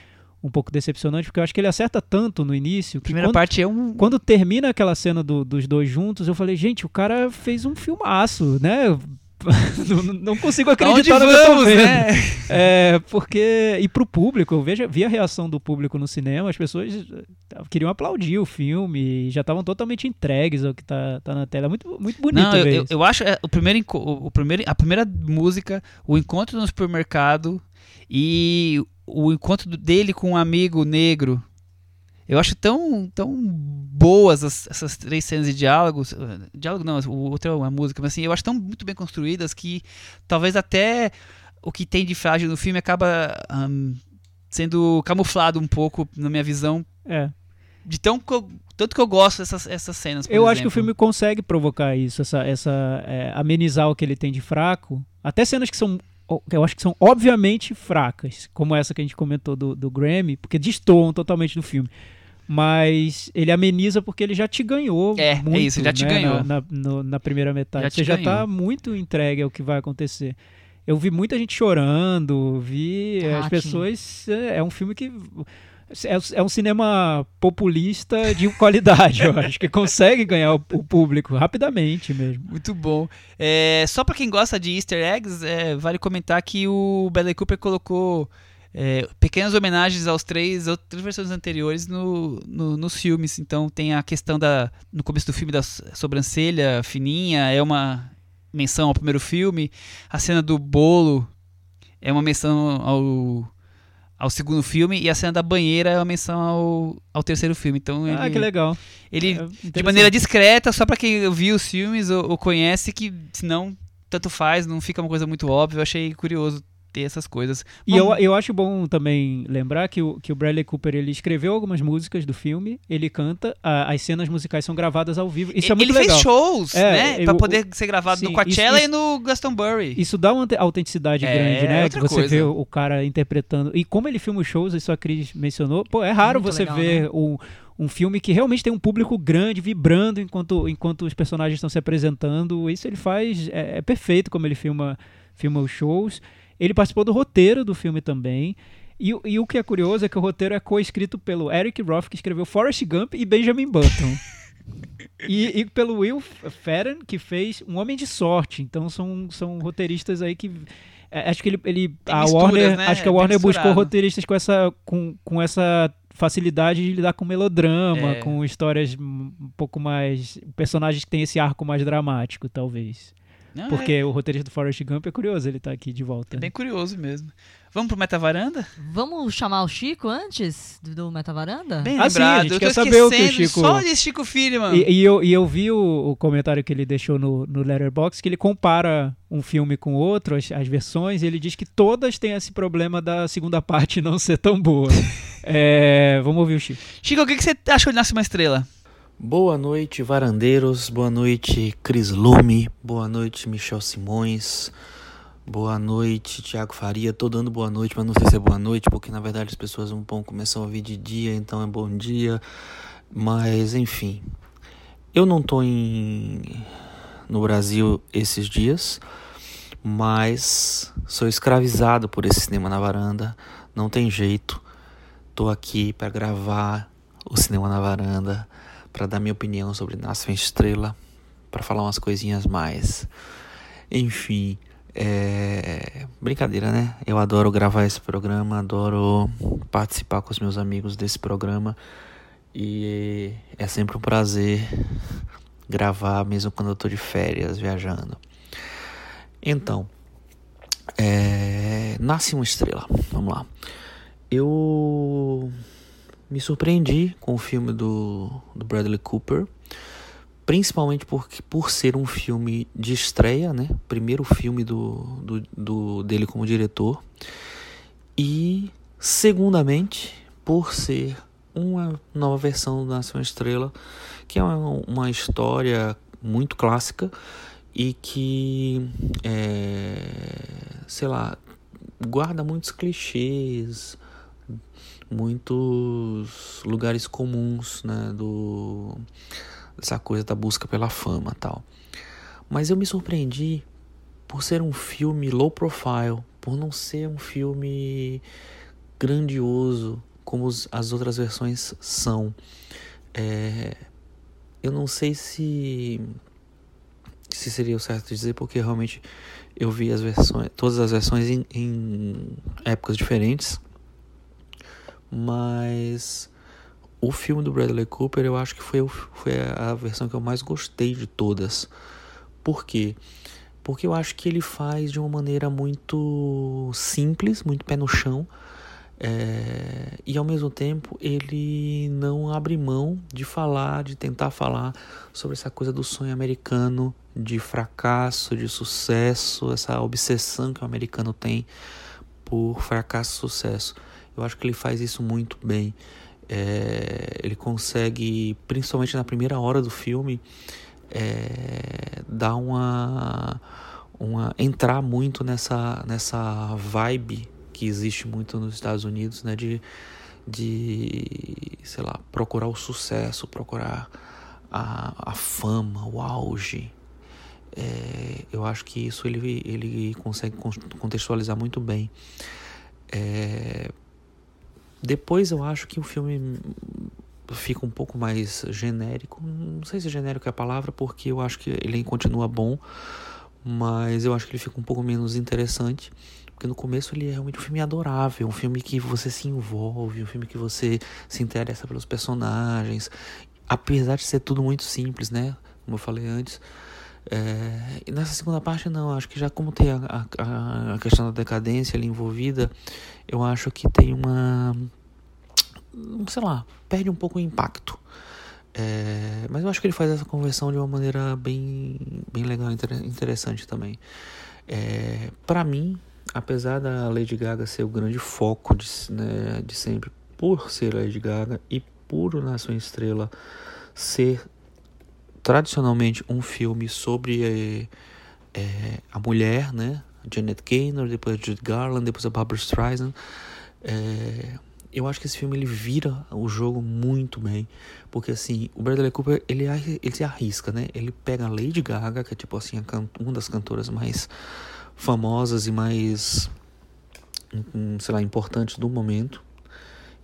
um pouco decepcionante, porque eu acho que ele acerta tanto no início que primeira quando, parte é um. quando termina aquela cena do- dos dois juntos, eu falei, gente, o cara fez um filmaço, né? não, não consigo acreditar no que eu tô vamos, né? É, porque. E pro público, eu vejo, vi a reação do público no cinema, as pessoas eh, queriam aplaudir o filme e já estavam totalmente entregues ao que tá, tá na tela. Muito, muito bonito Não, eu, eu, eu acho é, o primeiro, o, o primeiro, a primeira música, o encontro no supermercado e o encontro dele com um amigo negro. Eu acho tão, tão boas as- essas três cenas de diálogos. Diálogo não, o outro é uma música, mas assim, eu acho tão muito bem construídas que talvez até o que tem de frágil no filme acaba ahn, sendo camuflado um pouco na minha visão. É. De tão tanto que eu gosto dessas essas cenas. Eu acho que o exemplo. filme consegue provocar isso, essa, essa é, amenizar o que ele tem de fraco. Até cenas que são, eu acho que são obviamente fracas, como essa que a gente comentou do, do Grammy, porque destoam totalmente do filme. Mas ele ameniza porque ele já te ganhou É, é muito, isso, já te né, ganhou. Na, na- na primeira metade. Já Você já ganhou. tá muito entregue ao que vai acontecer. Eu vi muita gente chorando, vi eh, as Ah, pessoas. É, é um filme que. É, é um cinema populista de qualidade, eu acho, que consegue ganhar o, o público rapidamente mesmo. Muito bom. É, só pra quem gosta de easter eggs, é, vale comentar que o Bradley Cooper colocou é, pequenas homenagens aos três outras versões anteriores no, no- nos filmes. Então tem a questão da no começo do filme da sobrancelha fininha, é uma menção ao primeiro filme. A cena do bolo é uma menção ao ao segundo filme e a cena da banheira é uma menção ao, ao terceiro filme. Então ele, Ah, que legal. ele É de maneira discreta, só pra quem viu os filmes ou, ou conhece, que senão tanto faz, não fica uma coisa muito óbvia. Eu achei curioso ter essas coisas. E Bom, eu, eu acho bom também lembrar que o, que o Bradley Cooper ele escreveu algumas músicas do filme, ele canta, a- as cenas musicais são gravadas ao vivo. Isso é muito ele legal. fez shows, É, né? eu- Pra poder ser gravado sim, no Coachella isso- e no Glastonbury. Isso dá uma aute- autenticidade É, grande, né? outra Que você coisa. vê o, o cara interpretando. E como ele filma os shows, isso a Cris mencionou, pô, é raro Muito você legal, ver né? um, um filme que realmente tem um público grande, vibrando enquanto, enquanto os personagens estão se apresentando. Isso ele faz, é, é perfeito como ele filma, filma os shows. Ele participou do roteiro do filme também. E, o- e o que é curioso é que o roteiro é co-escrito pelo Eric Roth, que escreveu Forrest Gump e Benjamin Button. e, e pelo Will Ferren, que fez Um Homem de Sorte. Então são, são roteiristas aí que. é, acho que ele. ele Tem a misturas, Warner, né? acho que a Warner buscou roteiristas com essa, com, com essa facilidade de lidar com melodrama, É. com histórias um pouco mais. personagens que têm esse arco mais dramático, talvez. Não, Porque o roteirista do Forrest Gump é curioso, ele tá aqui de volta. é, é bem curioso mesmo. Vamos pro Meta Varanda? Vamos chamar o Chico antes do, Metavaranda? Bem Ah, sim, lembrado. a gente eu quer saber o que o Chico- Só de Chico Firman. E, e eu, e eu vi o, o comentário que ele deixou no, no Letterboxd, que ele compara um filme com outro, as, as versões, e ele diz que todas têm esse problema da segunda parte não ser tão boa. É, vamos ouvir o Chico. Chico, o que, que você achou de Nasce uma Estrela? Boa noite, varandeiros. Boa noite, Cris Lume. Boa noite, Michel Simões. Boa noite, Tiago Faria. Tô dando boa noite, mas não sei se é boa noite, porque na verdade as pessoas um pouco começam a ouvir de dia, então é bom dia. Mas enfim, eu não tô em no Brasil esses dias, mas sou escravizado por esse cinema na varanda. Não tem jeito. Tô aqui para gravar o cinema na varanda para dar minha opinião sobre Nasce uma Estrela, para falar umas coisinhas mais. Enfim, é brincadeira, né? Eu adoro gravar esse programa, adoro participar com os meus amigos desse programa e é sempre um prazer gravar, mesmo quando eu tô de férias viajando. Então, é... Nasce uma Estrela, vamos lá. Eu me surpreendi com o filme do, do Bradley Cooper, principalmente porque, por ser um filme de estreia, né? Primeiro filme do, do, do, dele como diretor. E, segundamente, por ser uma nova versão da Nação Estrela, que é uma, uma história muito clássica e que, é, sei lá, guarda muitos clichês, muitos lugares comuns, né, do essa coisa da busca pela fama, tal. Mas eu me surpreendi por ser um filme low profile, por não ser um filme grandioso como as outras versões são. É, eu não sei se se seria o certo dizer, porque realmente eu vi as versões, todas as versões em, em épocas diferentes mas o filme do Bradley Cooper eu acho que foi, foi a versão que eu mais gostei de todas. Por quê? Porque eu acho que ele faz de uma maneira muito simples, muito pé no chão, é, e ao mesmo tempo ele não abre mão de falar, de tentar falar sobre essa coisa do sonho americano, de fracasso, de sucesso, essa obsessão que o americano tem por fracasso e sucesso. Eu acho que ele faz isso muito bem. É, ele consegue, principalmente na primeira hora do filme, é, dar uma, uma entrar muito nessa nessa vibe que existe muito nos Estados Unidos, né, de de sei lá procurar o sucesso, procurar a, a fama, o auge. É, eu acho que isso ele, ele consegue contextualizar muito bem. É, depois eu acho que o filme fica um pouco mais genérico. Não sei se genérico é a palavra, porque eu acho que ele continua bom, mas eu acho que ele fica um pouco menos interessante. Porque no começo ele é realmente um filme adorável, um filme que você se envolve, um filme que você se interessa pelos personagens. Apesar de ser tudo muito simples, né? Como eu falei antes. É, e nessa segunda parte não, acho que já como tem a, a, a questão da decadência ali envolvida, eu acho que tem uma. sei lá, perde um pouco o impacto. É, mas eu acho que ele faz essa conversão de uma maneira bem, bem legal, interessante também. É, para mim, apesar da Lady Gaga ser o grande foco de, né, de sempre, por ser Lady Gaga e por Nação Estrela ser tradicionalmente um filme sobre é, é, a mulher, né? Janet Gaynor, depois a Judy Garland, depois a Barbara Streisand. É, eu acho que esse filme ele vira o jogo muito bem, porque assim, o Bradley Cooper ele, ele se arrisca, né? Ele pega a Lady Gaga, que é tipo assim, uma das cantoras mais famosas e mais, hum, sei lá, importantes do momento.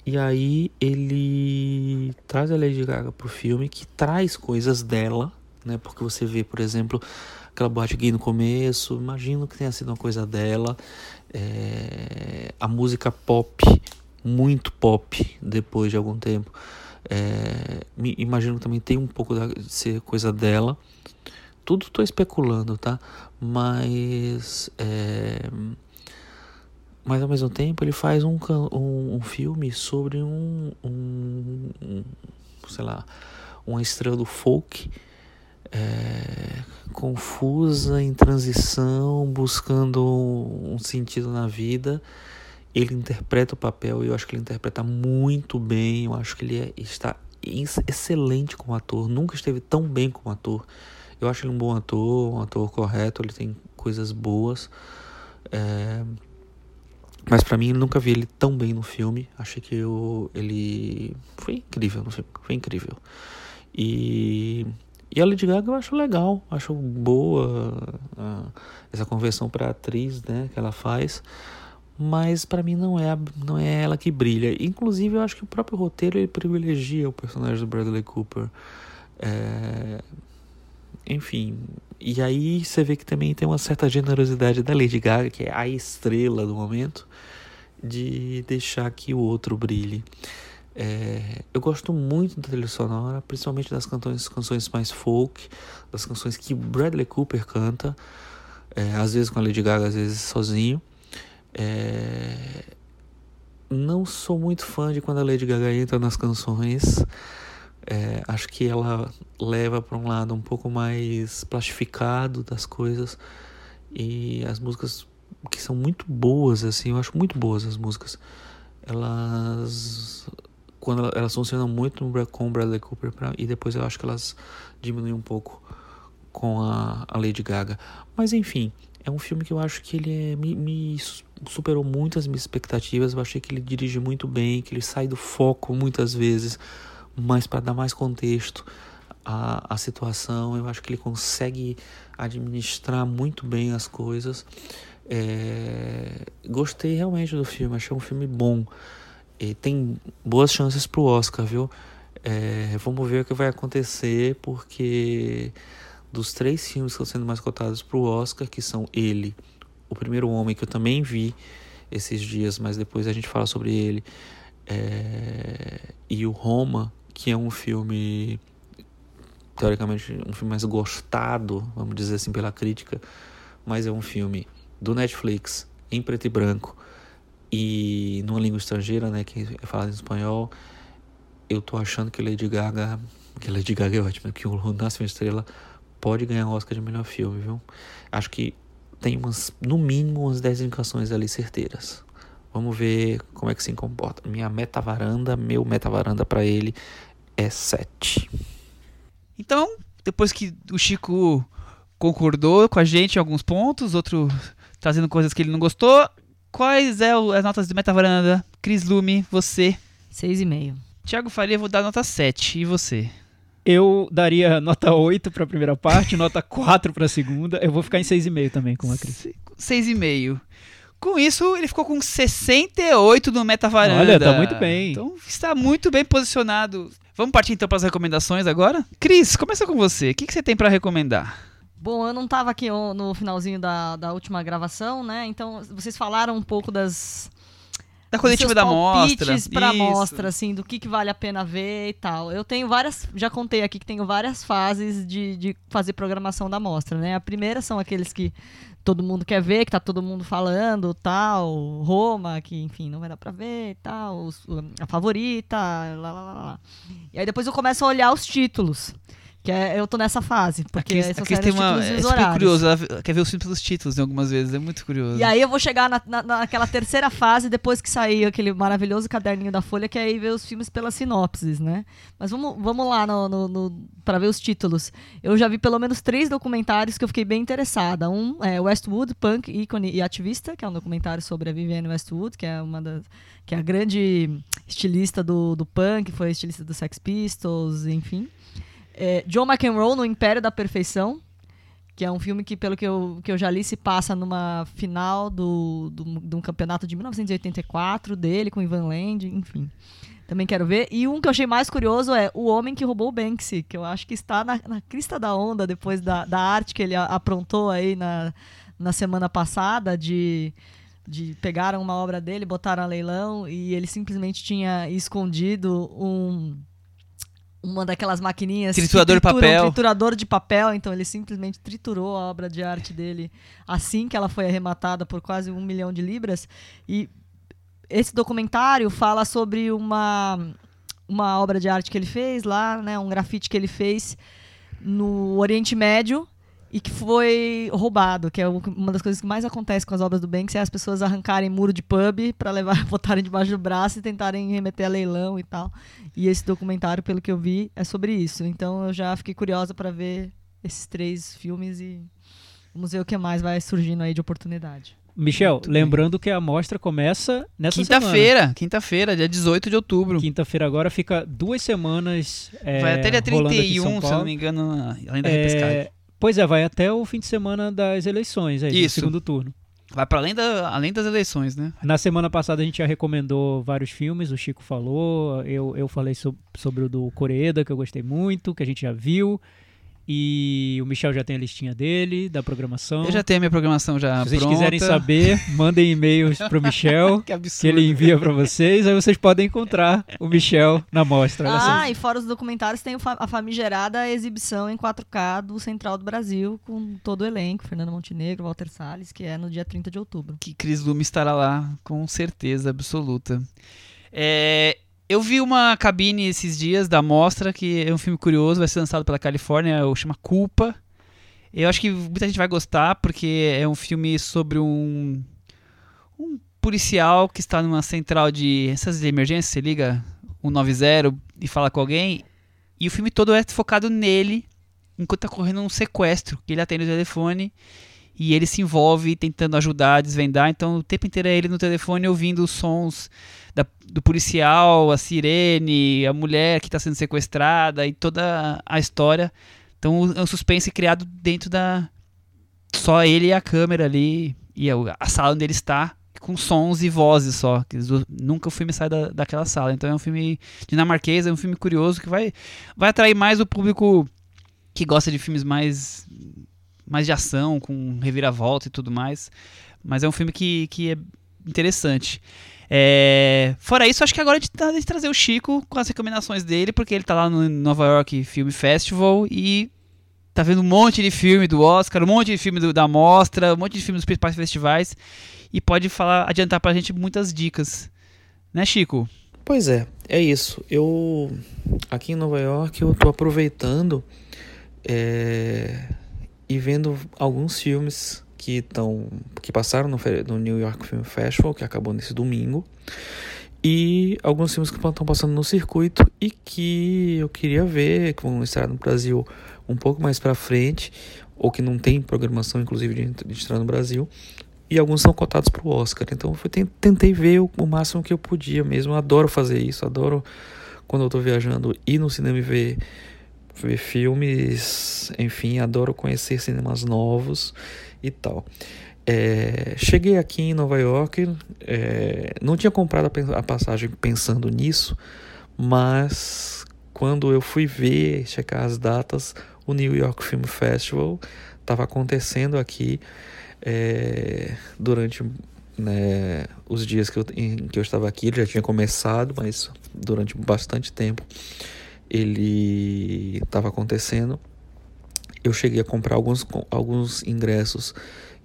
E aí ele traz a Lady Gaga pro filme, que traz coisas dela, né? Porque você vê, por exemplo, aquela boate gay no começo, imagino que tenha sido uma coisa dela. É, a música pop, muito pop, depois de algum tempo. É, imagino que também tem um pouco de ser coisa dela. Tudo estou especulando, tá? Mas. É, mas ao mesmo tempo ele faz um, um, um filme sobre um, um, um, sei lá, uma estrela do folk é, confusa, em transição, buscando um sentido na vida. Ele interpreta o papel e eu acho que ele interpreta muito bem. Eu acho que ele é, está excelente como ator, nunca esteve tão bem como ator. Eu acho ele um bom ator, um ator correto, ele tem coisas boas. É... Mas para mim, nunca vi ele tão bem no filme. Achei que eu, ele foi incrível no filme, foi incrível. E, e a Lady Gaga eu acho legal, acho boa uh, essa conversão para atriz, né, que ela faz. Mas para mim não é não é ela que brilha. Inclusive eu acho que o próprio roteiro ele privilegia o personagem do Bradley Cooper. É, enfim, e aí você vê que também tem uma certa generosidade da Lady Gaga, que é a estrela do momento, de deixar que o outro brilhe. É, eu gosto muito da trilha sonora, principalmente das canções, canções mais folk, das canções que Bradley Cooper canta, é, às vezes com a Lady Gaga, às vezes sozinho. É, não sou muito fã de quando a Lady Gaga entra nas canções. É, acho que ela leva para um lado um pouco mais plastificado das coisas. E as músicas que são muito boas assim eu acho muito boas as músicas. Elas quando elas funcionam muito com o Bradley Cooper pra, e depois eu acho que elas diminuem um pouco com a, a Lady Gaga. Mas enfim é um filme que eu acho que ele é, me, me superou muito as minhas expectativas. Eu achei que ele dirige muito bem que ele sai do foco muitas vezes mas para dar mais contexto à, à situação, eu acho que ele consegue administrar muito bem as coisas. É, gostei realmente do filme, achei um filme bom. E tem boas chances pro Oscar, viu? É, vamos ver o que vai acontecer, porque dos três filmes que estão sendo mais cotados pro Oscar, que são ele, O Primeiro Homem, que eu também vi esses dias, mas depois a gente fala sobre ele, é, e o Roma, que é um filme teoricamente um filme mais gostado, vamos dizer assim, pela crítica, mas é um filme do Netflix em preto e branco e numa língua estrangeira, né, que é falado em espanhol. Eu tô achando que Lady Gaga, que Lady Gaga é ótima, que o Nasce Estrela pode ganhar o Oscar de melhor filme, viu? Acho que tem umas, no mínimo, umas 10 indicações ali certeiras. Vamos ver como é que se comporta. Minha meta varanda, meu meta varanda para ele é 7. Então, depois que o Chico concordou com a gente em alguns pontos, outro trazendo coisas que ele não gostou, quais é as notas de meta varanda? Cris Lume, você? 6,5. Tiago Faria, vou dar nota 7. E você? Eu daria nota 8 para a primeira parte, nota 4 para a segunda. Eu vou ficar em 6,5 também com a Cris. 6,5. Com isso, ele ficou com 68 no Meta Varanda. Olha, tá muito bem. Então está muito bem posicionado. Vamos partir então para as recomendações agora? Cris, começa com você. O que, que você tem para recomendar? Bom, eu não estava aqui no finalzinho da, da última gravação, né? Então, vocês falaram um pouco das. Da coletiva da mostra. para mostra, assim, do que, que vale a pena ver e tal. Eu tenho várias. Já contei aqui que tenho várias fases de, de fazer programação da mostra, né? A primeira são aqueles que todo mundo quer ver, que tá todo mundo falando, tal, Roma, que enfim, não vai dar pra ver, tal, a favorita, lá, lá, lá. E aí depois eu começo a olhar os títulos. Que é, eu tô nessa fase, porque aqui, aqui tem uma, é super curioso, ela quer ver os filmes pelos títulos em algumas vezes, é muito curioso. E aí eu vou chegar na, na, naquela terceira fase, depois que sair aquele maravilhoso caderninho da Folha, que é aí ver os filmes pelas sinopses, né? Mas vamos, vamos lá no, no, no para ver os títulos. Eu já vi pelo menos três documentários que eu fiquei bem interessada. Um é Westwood, Punk, ícone e ativista, que é um documentário sobre a Vivienne Westwood, que é uma das que é a grande estilista do, do punk, foi estilista do Sex Pistols, enfim. É, John McEnroe no Império da Perfeição, que é um filme que, pelo que eu, que eu já li, se passa numa final do, do, de um campeonato de 1984 dele com Ivan Land, enfim. Também quero ver. E um que eu achei mais curioso é O Homem que Roubou o Banksy, que eu acho que está na, na crista da onda depois da, da arte que ele aprontou aí na, na semana passada de de pegaram uma obra dele, botaram a leilão e ele simplesmente tinha escondido um uma daquelas maquininhas triturador de papel. triturador de papel, então ele simplesmente triturou a obra de arte dele assim que ela foi arrematada por quase um milhão de libras. E esse documentário fala sobre uma uma obra de arte que ele fez lá, né, um grafite que ele fez no Oriente Médio e que foi roubado, que é uma das coisas que mais acontece com as obras do Banks, é as pessoas arrancarem muro de pub para levar, botarem debaixo do braço e tentarem remeter a leilão e tal. E esse documentário, pelo que eu vi, é sobre isso. Então eu já fiquei curiosa para ver esses três filmes e vamos ver o que mais vai surgindo aí de oportunidade. Michel, Muito lembrando que a mostra começa nessa semana. Quinta-feira, quinta-feira, dia 18 de outubro. Quinta-feira agora fica duas semanas. é, Vai até dia rolando aqui em 31, São se eu não me engano, além da É, repescagem. Pois é, vai até o fim de semana das eleições, aí, Isso. segundo turno. Vai para além, da, além das eleições, né? Na semana passada a gente já recomendou vários filmes, o Chico falou, eu, eu falei so- sobre o do Coreeda, que eu gostei muito, que a gente já viu. E o Michel já tem a listinha dele, da programação. Eu já tenho a minha programação já Se vocês pronta. quiserem saber, mandem e-mails pro Michel, que que absurdo. ele envia pra vocês, aí vocês podem encontrar o Michel na mostra. Ah, e fora os documentários, tem o a famigerada exibição em 4K do Central do Brasil, com todo o elenco, Fernando Montenegro, Walter Salles, que é no dia 30 de outubro. que Cris Lume estará lá, com certeza absoluta. É, eu vi uma cabine esses dias da mostra, que é um filme curioso, vai ser lançado pela Califórnia, chama Culpa. Eu acho que muita gente vai gostar, porque é um filme sobre um, um policial que está numa central de essas de emergência, você liga 190 e fala com alguém, e o filme todo é focado nele, enquanto está correndo um sequestro, que ele atende o telefone e ele se envolve tentando ajudar a desvendar. Então o tempo inteiro é ele no telefone ouvindo os sons da- do policial, a sirene, a mulher que está sendo sequestrada e toda a história. Então é um suspense criado dentro da. Só ele e a câmera ali e a, sala onde ele está. Com sons e vozes só. Nunca o filme sai da, daquela sala. Então é um filme dinamarquês, é um filme curioso que vai, vai atrair mais o público que gosta de filmes mais mais de ação, com reviravolta e tudo mais. Mas é um filme que, que é interessante. É, Fora isso, acho que agora é de, de trazer o Chico com as recomendações dele, porque ele tá lá no Nova York Film Festival e tá vendo um monte de filme do Oscar, um monte de filme do- da Mostra, um monte de filme dos principais festivais e pode falar, adiantar pra gente muitas dicas. Né, Chico? Pois é, é isso. Eu aqui em Nova York eu tô aproveitando é, e vendo alguns filmes que estão que passaram no, no New York Film Festival, que acabou nesse domingo, e alguns filmes que estão passando no circuito e que eu queria ver, que vão estar no Brasil um pouco mais pra frente, ou que não tem programação inclusive de, estrear no Brasil. E alguns são cotados para o Oscar. Então eu ten- tentei ver o, máximo que eu podia mesmo. Adoro fazer isso. Adoro quando eu tô viajando ir no cinema e ver, ver filmes. Enfim, adoro conhecer cinemas novos e tal. É, cheguei aqui em Nova York. é, não tinha comprado a, passagem pensando nisso. Mas quando eu fui ver, checar as datas, o New York Film Festival estava acontecendo aqui é, durante né, os dias que eu, em que eu estava aqui, ele já tinha começado, mas durante bastante tempo ele estava acontecendo. Eu cheguei a comprar alguns, alguns ingressos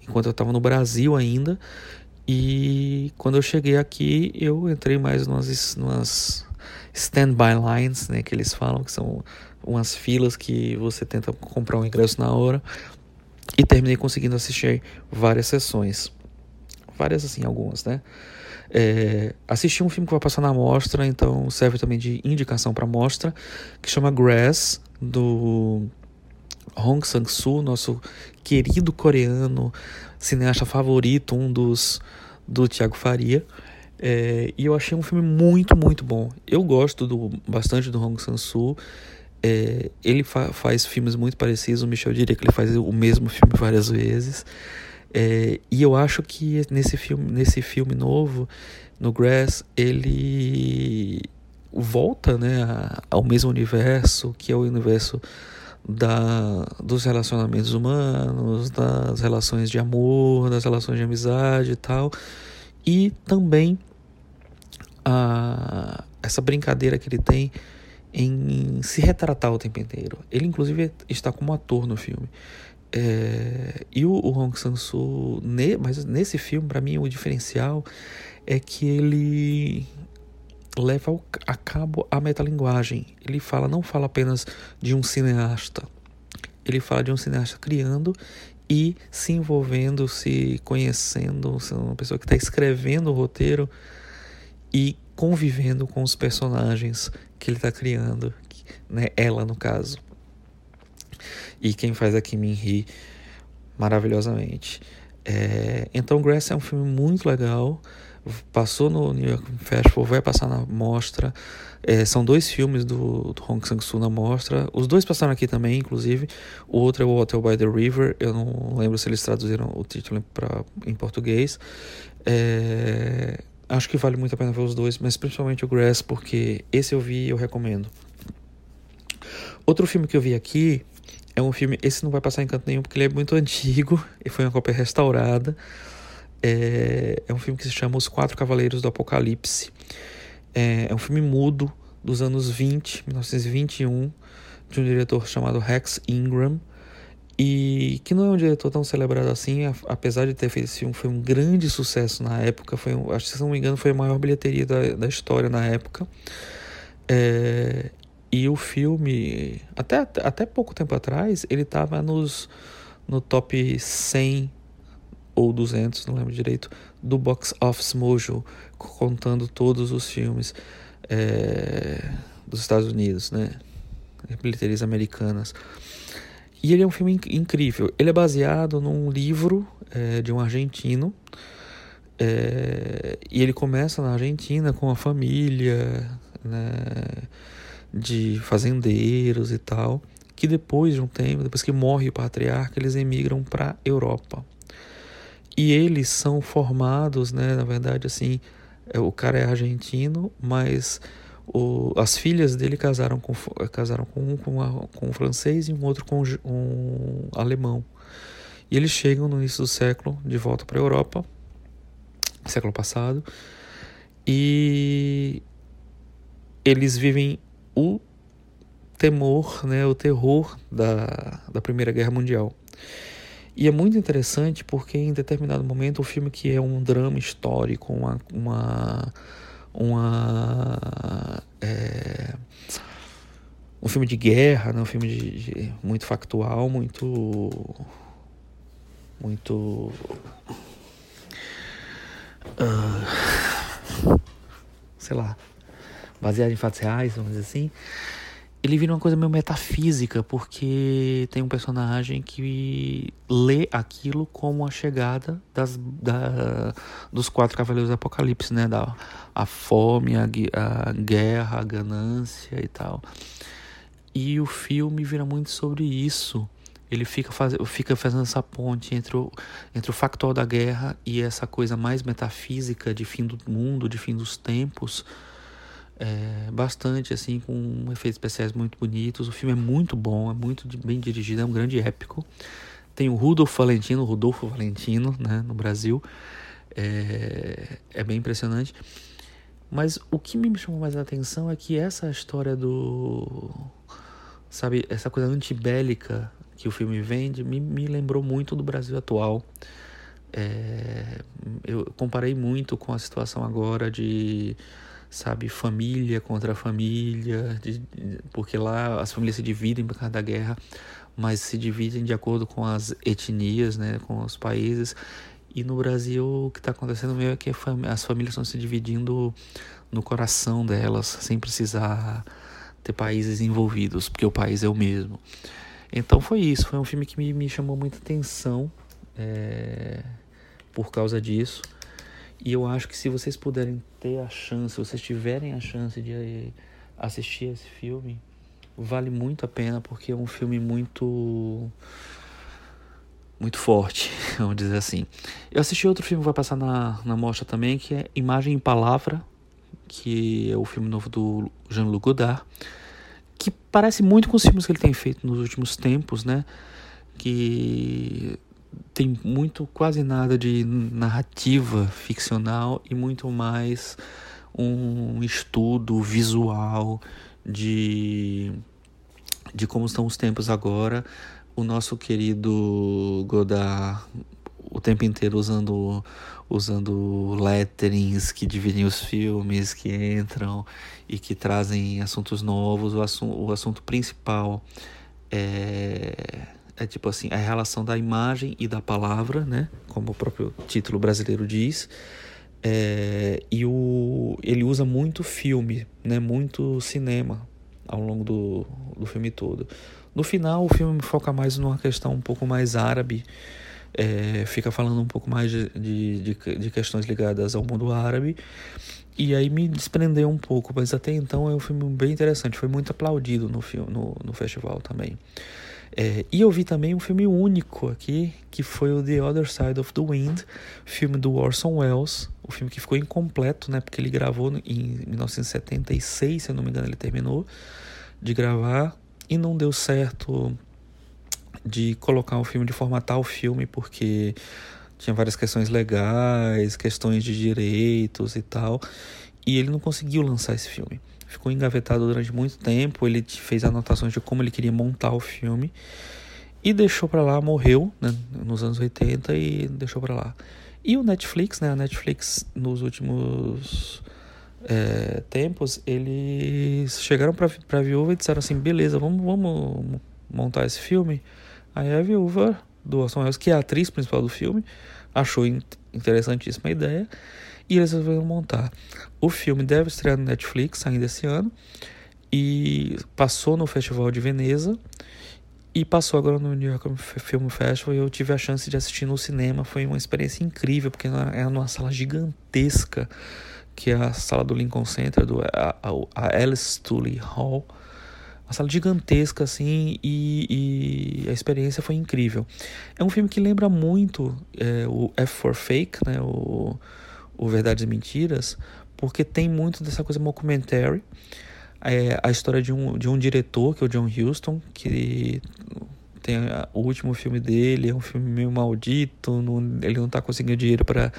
enquanto eu estava no Brasil ainda. E quando eu cheguei aqui, eu entrei mais numas, numas standby lines, né, que eles falam, que são umas filas que você tenta comprar um ingresso na hora e terminei conseguindo assistir várias sessões. Várias, assim, algumas, né? É, assisti um filme que vai passar na mostra, então serve também de indicação para mostra, que chama Grass, do Hong Sang-soo, nosso querido coreano, cineasta favorito, um dos do Tiago Faria. É, e eu achei um filme muito, muito bom. Eu gosto do, bastante do Hong Sang-soo. É, ele fa faz filmes muito parecidos. O Michel diria que ele faz o mesmo filme várias vezes. É, e eu acho que nesse filme, nesse filme novo, no Grass, ele volta né, a- ao mesmo universo, que é o universo da, dos relacionamentos humanos, das relações de amor, das relações de amizade e tal. E também a, essa brincadeira que ele tem em se retratar o tempo inteiro. Ele, inclusive, está como ator no filme. É, e o, o Hong Sang-soo, ne, mas nesse filme, para mim, o diferencial é que ele leva ao- a cabo a metalinguagem. Ele fala, não fala apenas de um cineasta. ele fala de um cineasta criando e se envolvendo, se conhecendo, uma pessoa que está escrevendo o roteiro e convivendo com os personagens que ele está criando, né? Ela no caso. E quem faz aqui me ri maravilhosamente. É, então Grass é um filme muito legal. Passou no New York Festival, vai passar na mostra. É, são dois filmes do, do Hong Sang-soo na mostra. Os dois passaram aqui também, inclusive. O outro é o Hotel by the River. Eu não lembro se eles traduziram o título pra, em português. É, acho que vale muito a pena ver os dois, mas principalmente o Grass, porque esse eu vi e eu recomendo. Outro filme que eu vi aqui é um filme. Esse não vai passar em canto nenhum porque ele é muito antigo e foi uma cópia restaurada. É, é um filme que se chama Os Quatro Cavaleiros do Apocalipse. É, é um filme mudo dos anos 20, 1921, de um diretor chamado Rex Ingram. E que não é um diretor tão celebrado assim, apesar de ter feito esse filme, foi um grande sucesso na época. Foi, um, acho que se não me engano, foi a maior bilheteria da, da história na época. É, e o filme, até, até pouco tempo atrás, ele estava nos no top 100 ou 200, não lembro direito, do Box Office Mojo, contando todos os filmes é, dos Estados Unidos, né? Bilheterias americanas. E ele é um filme inc incrível. Ele é baseado num livro é, de um argentino. É, e ele começa na Argentina com a família né, de fazendeiros e tal. Que depois de um tempo, depois que morre o patriarca, eles emigram para Europa. E eles são formados, né, na verdade, assim, é, o cara é argentino, mas o, as filhas dele casaram com, casaram com um com, uma, com um francês e um outro com um alemão. E eles chegam no início do século de volta para a Europa, século passado, e eles vivem o temor, né, o terror da, da Primeira Guerra Mundial. E é muito interessante porque em determinado momento o filme que é um drama histórico, uma, uma, uma é, um filme de guerra, né? um filme de, de muito factual, muito muito uh, sei lá baseado em fatos reais, vamos dizer assim ele vira uma coisa meio metafísica, porque tem um personagem que lê aquilo como a chegada das, da, dos quatro cavaleiros do Apocalipse, né? Da, a fome, a, a guerra, a ganância e tal. E o filme vira muito sobre isso. Ele fica, faz, fica fazendo essa ponte entre o, entre o factual da guerra e essa coisa mais metafísica de fim do mundo, de fim dos tempos é, bastante assim com efeitos especiais muito bonitos. O filme é muito bom, é muito bem dirigido, é um grande épico. Tem o Rudolfo Valentino, Rodolfo Valentino, né, no Brasil. É, é bem impressionante. Mas o que me chamou mais a atenção é que essa história do. Sabe, essa coisa antibélica que o filme vende me, me lembrou muito do Brasil atual. É, eu comparei muito com a situação agora de sabe, família contra família, de, porque lá as famílias se dividem por causa da guerra, mas se dividem de acordo com as etnias, né, com os países. E no Brasil o que está acontecendo meio é que as famílias estão se dividindo no coração delas, sem precisar ter países envolvidos, porque o país é o mesmo. Então foi isso, foi um filme que me, me chamou muita atenção é, por causa disso. E eu acho que se vocês puderem ter a chance, se vocês tiverem a chance de assistir esse filme, vale muito a pena porque é um filme muito muito forte, vamos dizer assim. Eu assisti outro filme que vai passar na, na mostra também, que é Imagem em Palavra, que é o filme novo do Jean-Luc Godard, que parece muito com os filmes que ele tem feito nos últimos tempos, né? Que tem muito, quase nada de narrativa ficcional e muito mais um estudo visual de, de como estão os tempos agora. O nosso querido Godard o tempo inteiro usando usando letterings que dividem os filmes que entram e que trazem assuntos novos. O, assunto, o assunto principal é é tipo assim, a relação da imagem e da palavra, né? Como o próprio título brasileiro diz. É, e o, ele usa muito filme, né? Muito cinema ao longo do, do filme todo. No final, o filme foca mais numa questão um pouco mais árabe, é, fica falando um pouco mais de, de, de, questões ligadas ao mundo árabe. E aí me desprendeu um pouco, mas até então é um filme bem interessante, foi muito aplaudido no, filme, no, no festival também. É, e eu vi também um filme único aqui, que foi o The Other Side of the Wind, filme do Orson Welles, o filme que ficou incompleto, né, porque ele gravou em 1976, se eu não me engano, ele terminou de gravar e não deu certo de colocar o filme, de formatar o filme, porque tinha várias questões legais, questões de direitos e tal, e ele não conseguiu lançar esse filme ficou engavetado durante muito tempo. Ele fez anotações de como ele queria montar o filme e deixou para lá, morreu né, nos anos 80 e deixou para lá. E o Netflix, né, a Netflix nos últimos é, tempos, eles chegaram para a viúva e disseram assim: beleza, vamos, vamos montar esse filme. Aí a viúva do Orson Welles, que é a atriz principal do filme, achou interessantíssima a ideia e eles resolveram montar. O filme deve estrear no Netflix ainda esse ano e passou no Festival de Veneza e passou agora no New York Film Festival e eu tive a chance de assistir no cinema. Foi uma experiência incrível porque era numa sala gigantesca que é a sala do Lincoln Center, do, a, a Alice Tully Hall. Uma sala gigantesca, assim, e, e, a experiência foi incrível. É um filme que lembra muito é, o F for Fake, né? O, o Verdades e Mentiras, porque tem muito dessa coisa mockumentary. É a história de um, de um diretor, que é o John Huston, que tem a, o último filme dele, é um filme meio maldito, não, ele não está conseguindo dinheiro para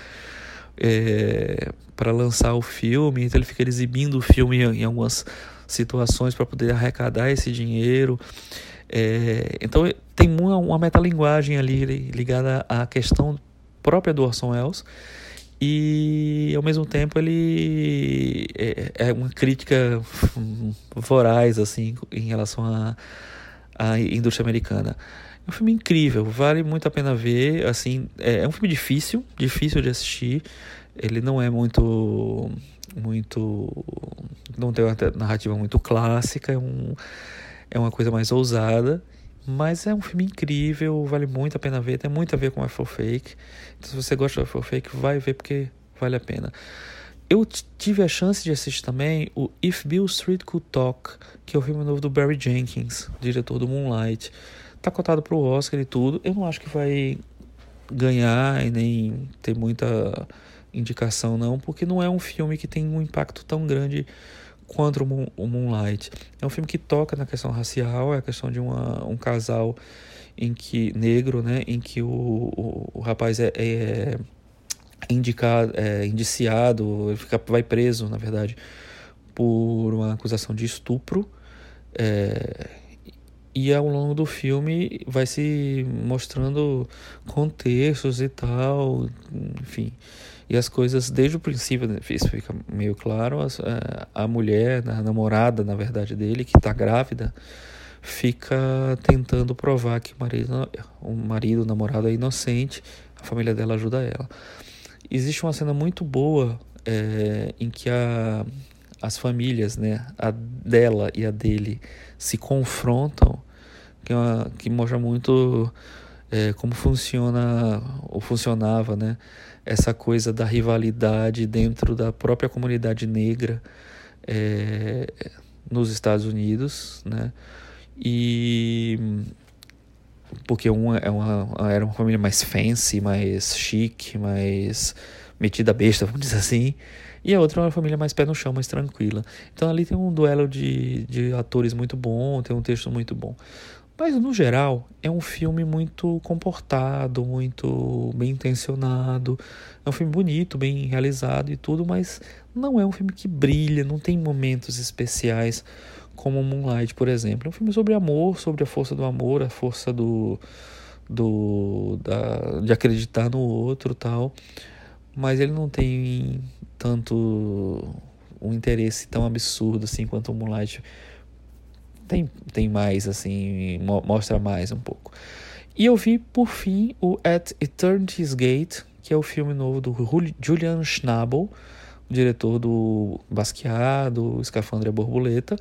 é, para lançar o filme, então ele fica exibindo o filme em, em algumas situações para poder arrecadar esse dinheiro. É, então tem uma, uma metalinguagem ali ligada à questão própria do Orson Welles e ao mesmo tempo ele é, é uma crítica voraz assim em relação à, à indústria americana. É um filme incrível, vale muito a pena ver. Assim, é, é um filme difícil, difícil de assistir. Ele não é muito, muito, não tem uma narrativa muito clássica. É, um, é uma coisa mais ousada. Mas é um filme incrível, vale muito a pena ver, tem muito a ver com Afro Fake. Então, se você gosta de Afro Fake, vai ver porque vale a pena. Eu tive a chance de assistir também o If Bill Street Could Talk, que é o filme novo do Barry Jenkins, diretor do Moonlight. Tá cotado pro Oscar e tudo. Eu não acho que vai ganhar e nem ter muita indicação não, porque não é um filme que tem um impacto tão grande quanto o, Moonlight. É um filme que toca na questão racial, é a questão de uma, um casal em que negro, né, em que o, o, o rapaz é, é indicado, é indiciado, fica, vai preso, na verdade, por uma acusação de estupro. É, e ao longo do filme vai se mostrando contextos e tal, enfim. E as coisas, desde o princípio, né, isso fica meio claro, é, a mulher, a namorada, na verdade, dele, que está grávida, fica tentando provar que o marido, o marido, o namorado é inocente, a família dela ajuda ela. Existe uma cena muito boa é, em que a, as famílias, né, a dela e a dele, se confrontam, que, é uma, que mostra muito é, como funciona ou funcionava, né? Essa coisa da rivalidade dentro da própria comunidade negra é, nos Estados Unidos, né? E porque uma, é uma, era uma família mais fancy, mais chique, mais metida besta, vamos dizer assim, e a outra é uma família mais pé no chão, mais tranquila. Então ali tem um duelo de, de atores muito bom, tem um texto muito bom. Mas no geral é um filme muito comportado, muito bem intencionado. É um filme bonito, bem realizado e tudo, mas não é um filme que brilha, não tem momentos especiais como Moonlight, por exemplo. É um filme sobre amor, sobre a força do amor, a força do, do da, de acreditar no outro, tal. Mas ele não tem tanto um interesse tão absurdo assim quanto o Moonlight tem, tem mais, assim, mostra mais um pouco. E eu vi, por fim, o At Eternity's Gate, que é o filme novo do Julian Schnabel, o diretor do Basquiat, do Escafandre Borboleta.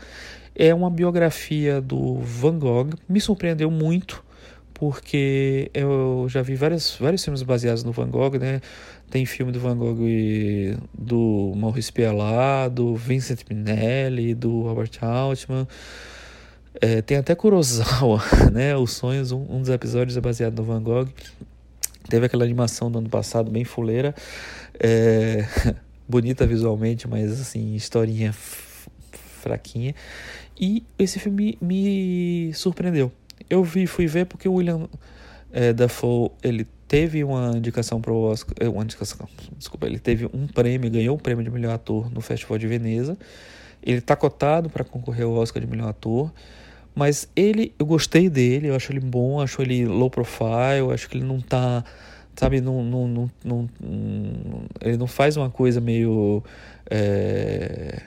É uma biografia do Van Gogh. Me surpreendeu muito, porque eu já vi vários, vários filmes baseados no Van Gogh, né? Tem filme do Van Gogh do Maurice Pialat, do Vincent Minelli, do Robert Altman. É, tem até Kurosawa, né? Os Sonhos, um, um, dos episódios é baseado no Van Gogh. Teve aquela animação do ano passado, bem fuleira. É, bonita visualmente, mas assim, historinha fraquinha. E esse filme me surpreendeu. Eu vi, fui ver porque o William é, Dafoe, ele teve uma indicação para o Oscar, é, uma indicação, desculpa, ele teve um prêmio, ganhou o prêmio de melhor ator no Festival de Veneza. Ele está cotado para concorrer ao Oscar de melhor ator. Mas ele, eu gostei dele, eu acho ele bom, acho ele low profile, acho que ele não tá, sabe, não, não, não, não, ele não faz uma coisa meio é,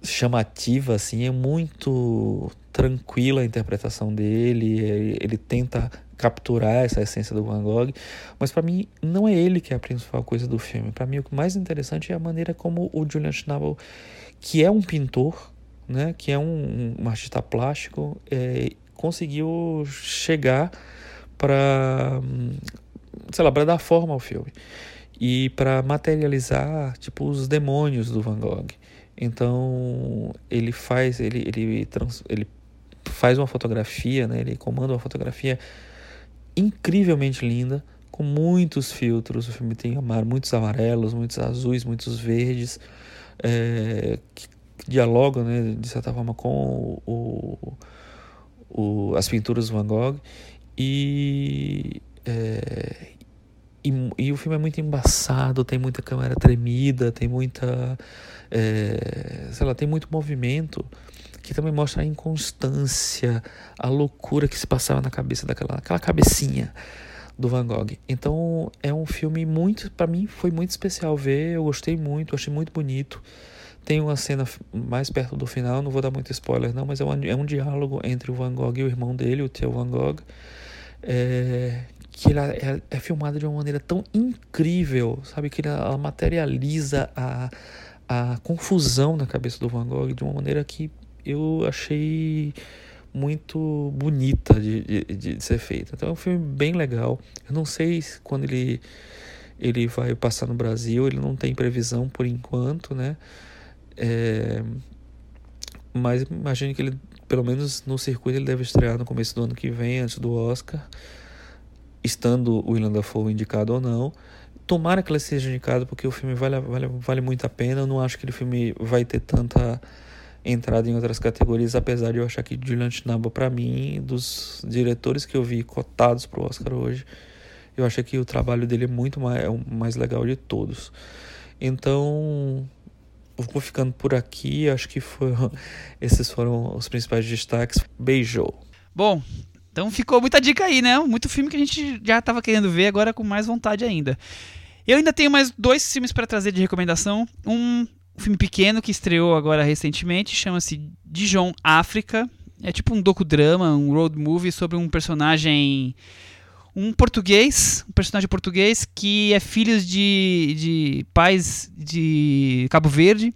chamativa, assim, é muito tranquila a interpretação dele, ele, ele tenta capturar essa essência do Van Gogh, mas para mim não é ele que é a principal coisa do filme. Para mim o mais interessante é a maneira como o Julian Schnabel, que é um pintor, né, que é um, um artista plástico, é, conseguiu chegar para, sei lá, para dar forma ao filme e para materializar tipo os demônios do Van Gogh. Então ele faz, ele ele, trans, ele faz uma fotografia, né, ele comanda uma fotografia incrivelmente linda, com muitos filtros. O filme tem muitos amarelos, muitos azuis, muitos verdes, é, que dialogam, né, de certa forma, com o, o, as pinturas do Van Gogh. E, é, e, e, o filme é muito embaçado, tem muita câmera tremida, tem muita. É, sei lá, tem muito movimento que também mostra a inconstância, a loucura que se passava na cabeça daquela aquela cabecinha do Van Gogh. Então é um filme muito, para mim foi muito especial ver, eu gostei muito, achei muito bonito. Tem uma cena mais perto do final, não vou dar muito spoiler não, mas é, uma, é um diálogo entre o Van Gogh e o irmão dele, o Theo Van Gogh, é, que ele é, é, filmado de uma maneira tão incrível, sabe? Que ela, ela materializa a, a confusão na cabeça do Van Gogh de uma maneira que eu achei muito bonita de, de, de, ser feita. Então é um filme bem legal. Eu não sei quando ele, ele vai passar no Brasil, ele não tem previsão por enquanto, né? É, mas imagine que ele, pelo menos no circuito, ele deve estrear no começo do ano que vem, antes do Oscar, estando o William Dafoe indicado ou não. Tomara que ele seja indicado, porque o filme vale, vale, vale muito a pena. Eu não acho que o filme vai ter tanta entrada em outras categorias, apesar de eu achar que Julian Schnabel, para mim, dos diretores que eu vi cotados para o Oscar hoje, eu acho que o trabalho dele é muito mais, é o mais legal de todos. Então, vou ficando por aqui. Acho que foram, esses foram os principais destaques. Beijou. Bom, então ficou muita dica aí, né? Muito filme que a gente já estava querendo ver, agora com mais vontade ainda. Eu ainda tenho mais dois filmes para trazer de recomendação. Um filme pequeno que estreou agora recentemente, chama-se Dijon África. É tipo um docudrama, um road movie sobre um personagem um português, um personagem português que é filho de, de pais de Cabo Verde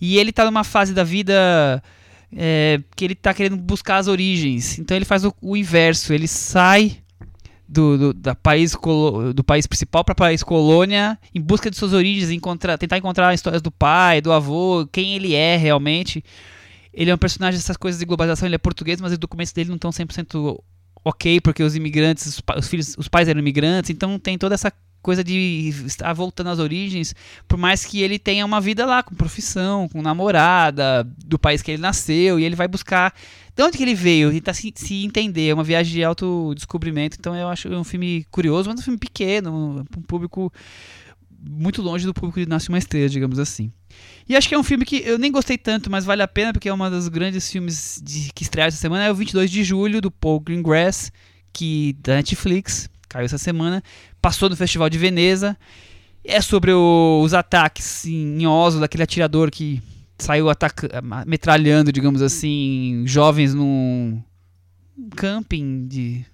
e ele está numa fase da vida é, que ele está querendo buscar as origens. Então ele faz o, o inverso, ele sai do, do, da país, do país principal para país colônia em busca de suas origens, encontrar, tentar encontrar histórias do pai, do avô, quem ele é realmente. Ele é um personagem dessas coisas de globalização, ele é português, mas os documentos dele não estão 100% ok, porque os imigrantes, os, os, filhos, os pais eram imigrantes, então tem toda essa coisa de estar voltando às origens, por mais que ele tenha uma vida lá, com profissão, com namorada, do país que ele nasceu, e ele vai buscar de onde que ele veio, tentar se, se entender, é uma viagem de autodescobrimento, então eu acho um filme curioso, mas um filme pequeno, um público muito longe do público de Nasce Uma Estrela, digamos assim. E acho que é um filme que eu nem gostei tanto, mas vale a pena, porque é um dos grandes filmes de, que estrearam essa semana, é o 22 de julho, do Paul Greengrass, que da Netflix, caiu essa semana, passou no Festival de Veneza, é sobre o, os ataques em Oslo, daquele atirador que saiu metralhando, digamos assim, jovens num camping de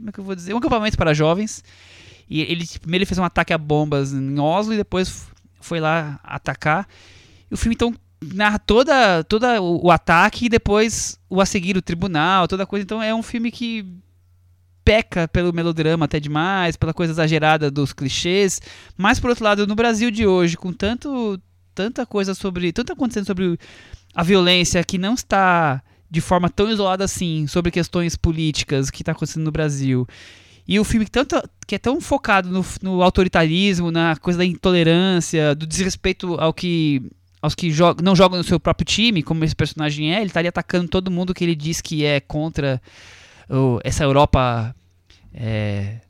como é que eu vou dizer? Um acampamento para jovens. E ele primeiro ele fez um ataque a bombas em Oslo e depois foi lá atacar. E o filme então narra toda, toda o, o ataque e depois o a seguir o tribunal, toda coisa. Então é um filme que peca pelo melodrama até demais, pela coisa exagerada dos clichês, mas por outro lado, no Brasil de hoje, com tanto tanta coisa sobre, tanto acontecendo sobre a violência que não está de forma tão isolada assim, sobre questões políticas que está acontecendo no Brasil. E o filme tanto, que é tão focado no, no autoritarismo, na coisa da intolerância, do desrespeito ao que aos que não jogam no seu próprio time, como esse personagem é, ele estaria atacando todo mundo que ele diz que é contra essa Europa é,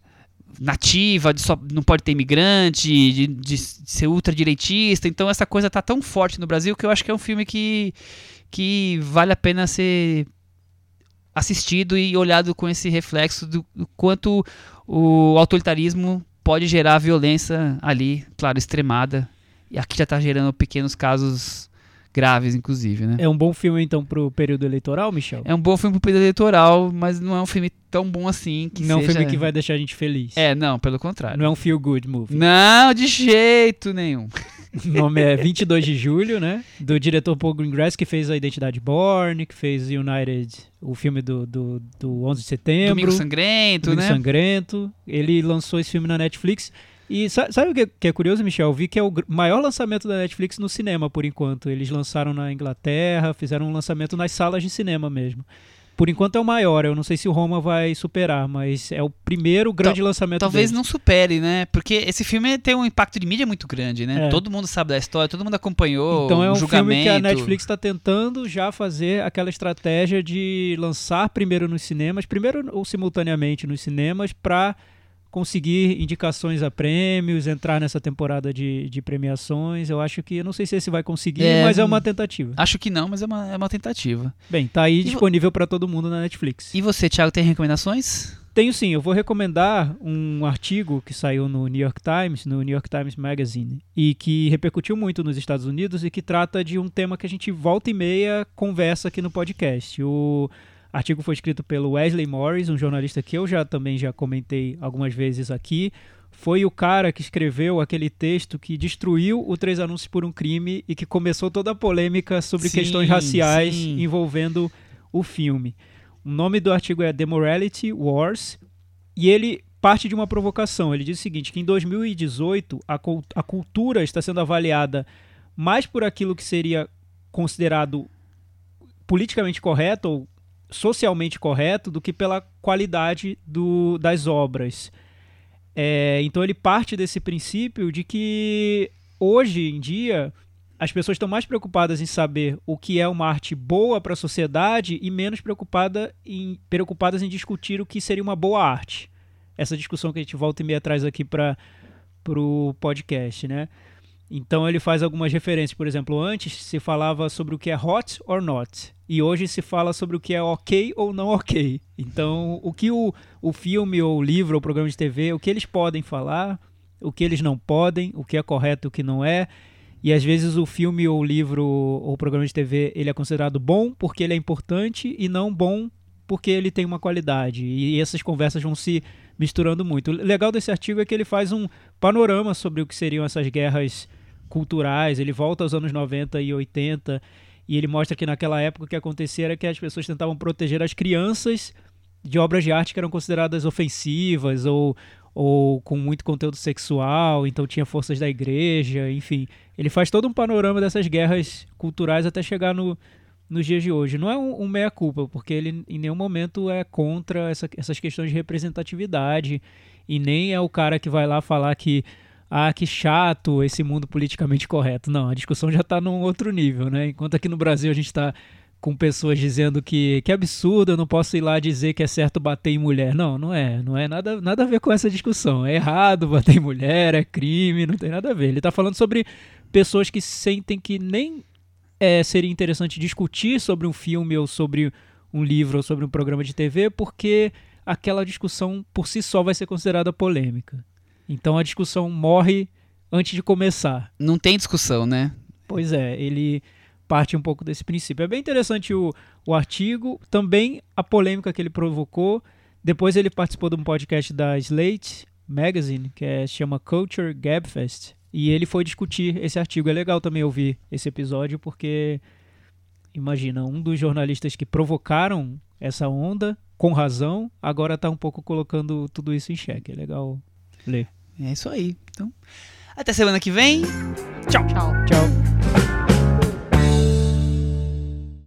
nativa, de só, não pode ter imigrante, de, de ser ultradireitista. Então essa coisa tá tão forte no Brasil que eu acho que é um filme que, que vale a pena ser assistido e olhado com esse reflexo do, do quanto o autoritarismo pode gerar violência ali, claro, extremada. E aqui já está gerando pequenos casos graves, inclusive, né? É um bom filme, então, pro período eleitoral, Michel? É um bom filme pro período eleitoral, mas não é um filme tão bom assim. Que não é seja... um filme que vai deixar a gente feliz. É, não, pelo contrário. Não é um feel-good movie. Não, de jeito nenhum. O nome é 22 de julho, né? Do diretor Paul Greengrass, que fez A Identidade Born, que fez United, o filme do, do, do 11 de setembro. Domingo Sangrento, Domingo né? Sangrento. Ele lançou esse filme na Netflix. E sabe o que é curioso, Michel? Eu vi que é o maior lançamento da Netflix no cinema, por enquanto. Eles lançaram na Inglaterra, fizeram um lançamento nas salas de cinema mesmo. Por enquanto é o maior, eu não sei se o Roma vai superar, mas é o primeiro grande Tal, lançamento Talvez não supere, né? Porque esse filme tem um impacto de mídia muito grande, né? É. Todo mundo sabe da história, todo mundo acompanhou Então é um julgamento. filme que a Netflix está tentando já fazer aquela estratégia de lançar primeiro nos cinemas, primeiro ou simultaneamente nos cinemas, para conseguir indicações a prêmios, entrar nessa temporada de, de premiações. Eu acho que, eu não sei se esse vai conseguir, é, mas é uma tentativa. Acho que não, mas é uma, é uma tentativa. Bem, tá aí e disponível para todo mundo na Netflix. E você, Thiago, tem recomendações? Tenho sim, eu vou recomendar um artigo que saiu no New York Times, no New York Times Magazine, e que repercutiu muito nos Estados Unidos e que trata de um tema que a gente volta e meia conversa aqui no podcast. O artigo foi escrito pelo Wesley Morris, um jornalista que eu já também já comentei algumas vezes aqui. Foi o cara que escreveu aquele texto que destruiu o Três Anúncios por um Crime e que começou toda a polêmica sobre sim, questões raciais sim. envolvendo o filme. O nome do artigo é The Morality Wars e ele parte de uma provocação. Ele diz o seguinte: que em 2018 a, a cultura está sendo avaliada mais por aquilo que seria considerado politicamente correto ou socialmente correto do que pela qualidade do, das obras. É, então ele parte desse princípio de que hoje em dia as pessoas estão mais preocupadas em saber o que é uma arte boa para a sociedade e menos preocupada em, preocupadas em discutir o que seria uma boa arte. Essa discussão que a gente volta e meia traz aqui para o podcast, né? Então ele faz algumas referências. Por exemplo, antes se falava sobre o que é hot or not. E hoje se fala sobre o que é ok ou não ok. Então, o que o, o filme, ou o livro, ou o programa de TV, o que eles podem falar, o que eles não podem, o que é correto o que não é. E às vezes o filme, ou o livro, ou o programa de TV, ele é considerado bom porque ele é importante e não bom porque ele tem uma qualidade. E essas conversas vão se misturando muito. O legal desse artigo é que ele faz um panorama sobre o que seriam essas guerras culturais, ele volta aos anos 90 e 80 e ele mostra que naquela época o que acontecia era que as pessoas tentavam proteger as crianças de obras de arte que eram consideradas ofensivas ou, ou com muito conteúdo sexual, então tinha forças da igreja, enfim. Ele faz todo um panorama dessas guerras culturais até chegar no, nos dias de hoje. Não é um, um meia-culpa, porque ele em nenhum momento é contra essa, essas questões de representatividade e nem é o cara que vai lá falar que ah, que chato esse mundo politicamente correto. Não, a discussão já está num outro nível, né? Enquanto aqui no Brasil a gente está com pessoas dizendo que que absurdo, eu não posso ir lá dizer que é certo bater em mulher. Não, não é. Não é nada, nada a ver com essa discussão. É errado bater em mulher, é crime, não tem nada a ver. Ele está falando sobre pessoas que sentem que nem é, seria interessante discutir sobre um filme ou sobre um livro ou sobre um programa de TV, porque aquela discussão por si só vai ser considerada polêmica. Então a discussão morre antes de começar. Não tem discussão, né? Pois é, ele parte um pouco desse princípio. É bem interessante o, o artigo, também a polêmica que ele provocou. Depois ele participou de um podcast da Slate Magazine, que é, chama Culture Gabfest. E ele foi discutir esse artigo. É legal também ouvir esse episódio, porque imagina, um dos jornalistas que provocaram essa onda, com razão, agora está um pouco colocando tudo isso em xeque. É legal ler. É isso aí. Então, até semana que vem. Tchau. Tchau.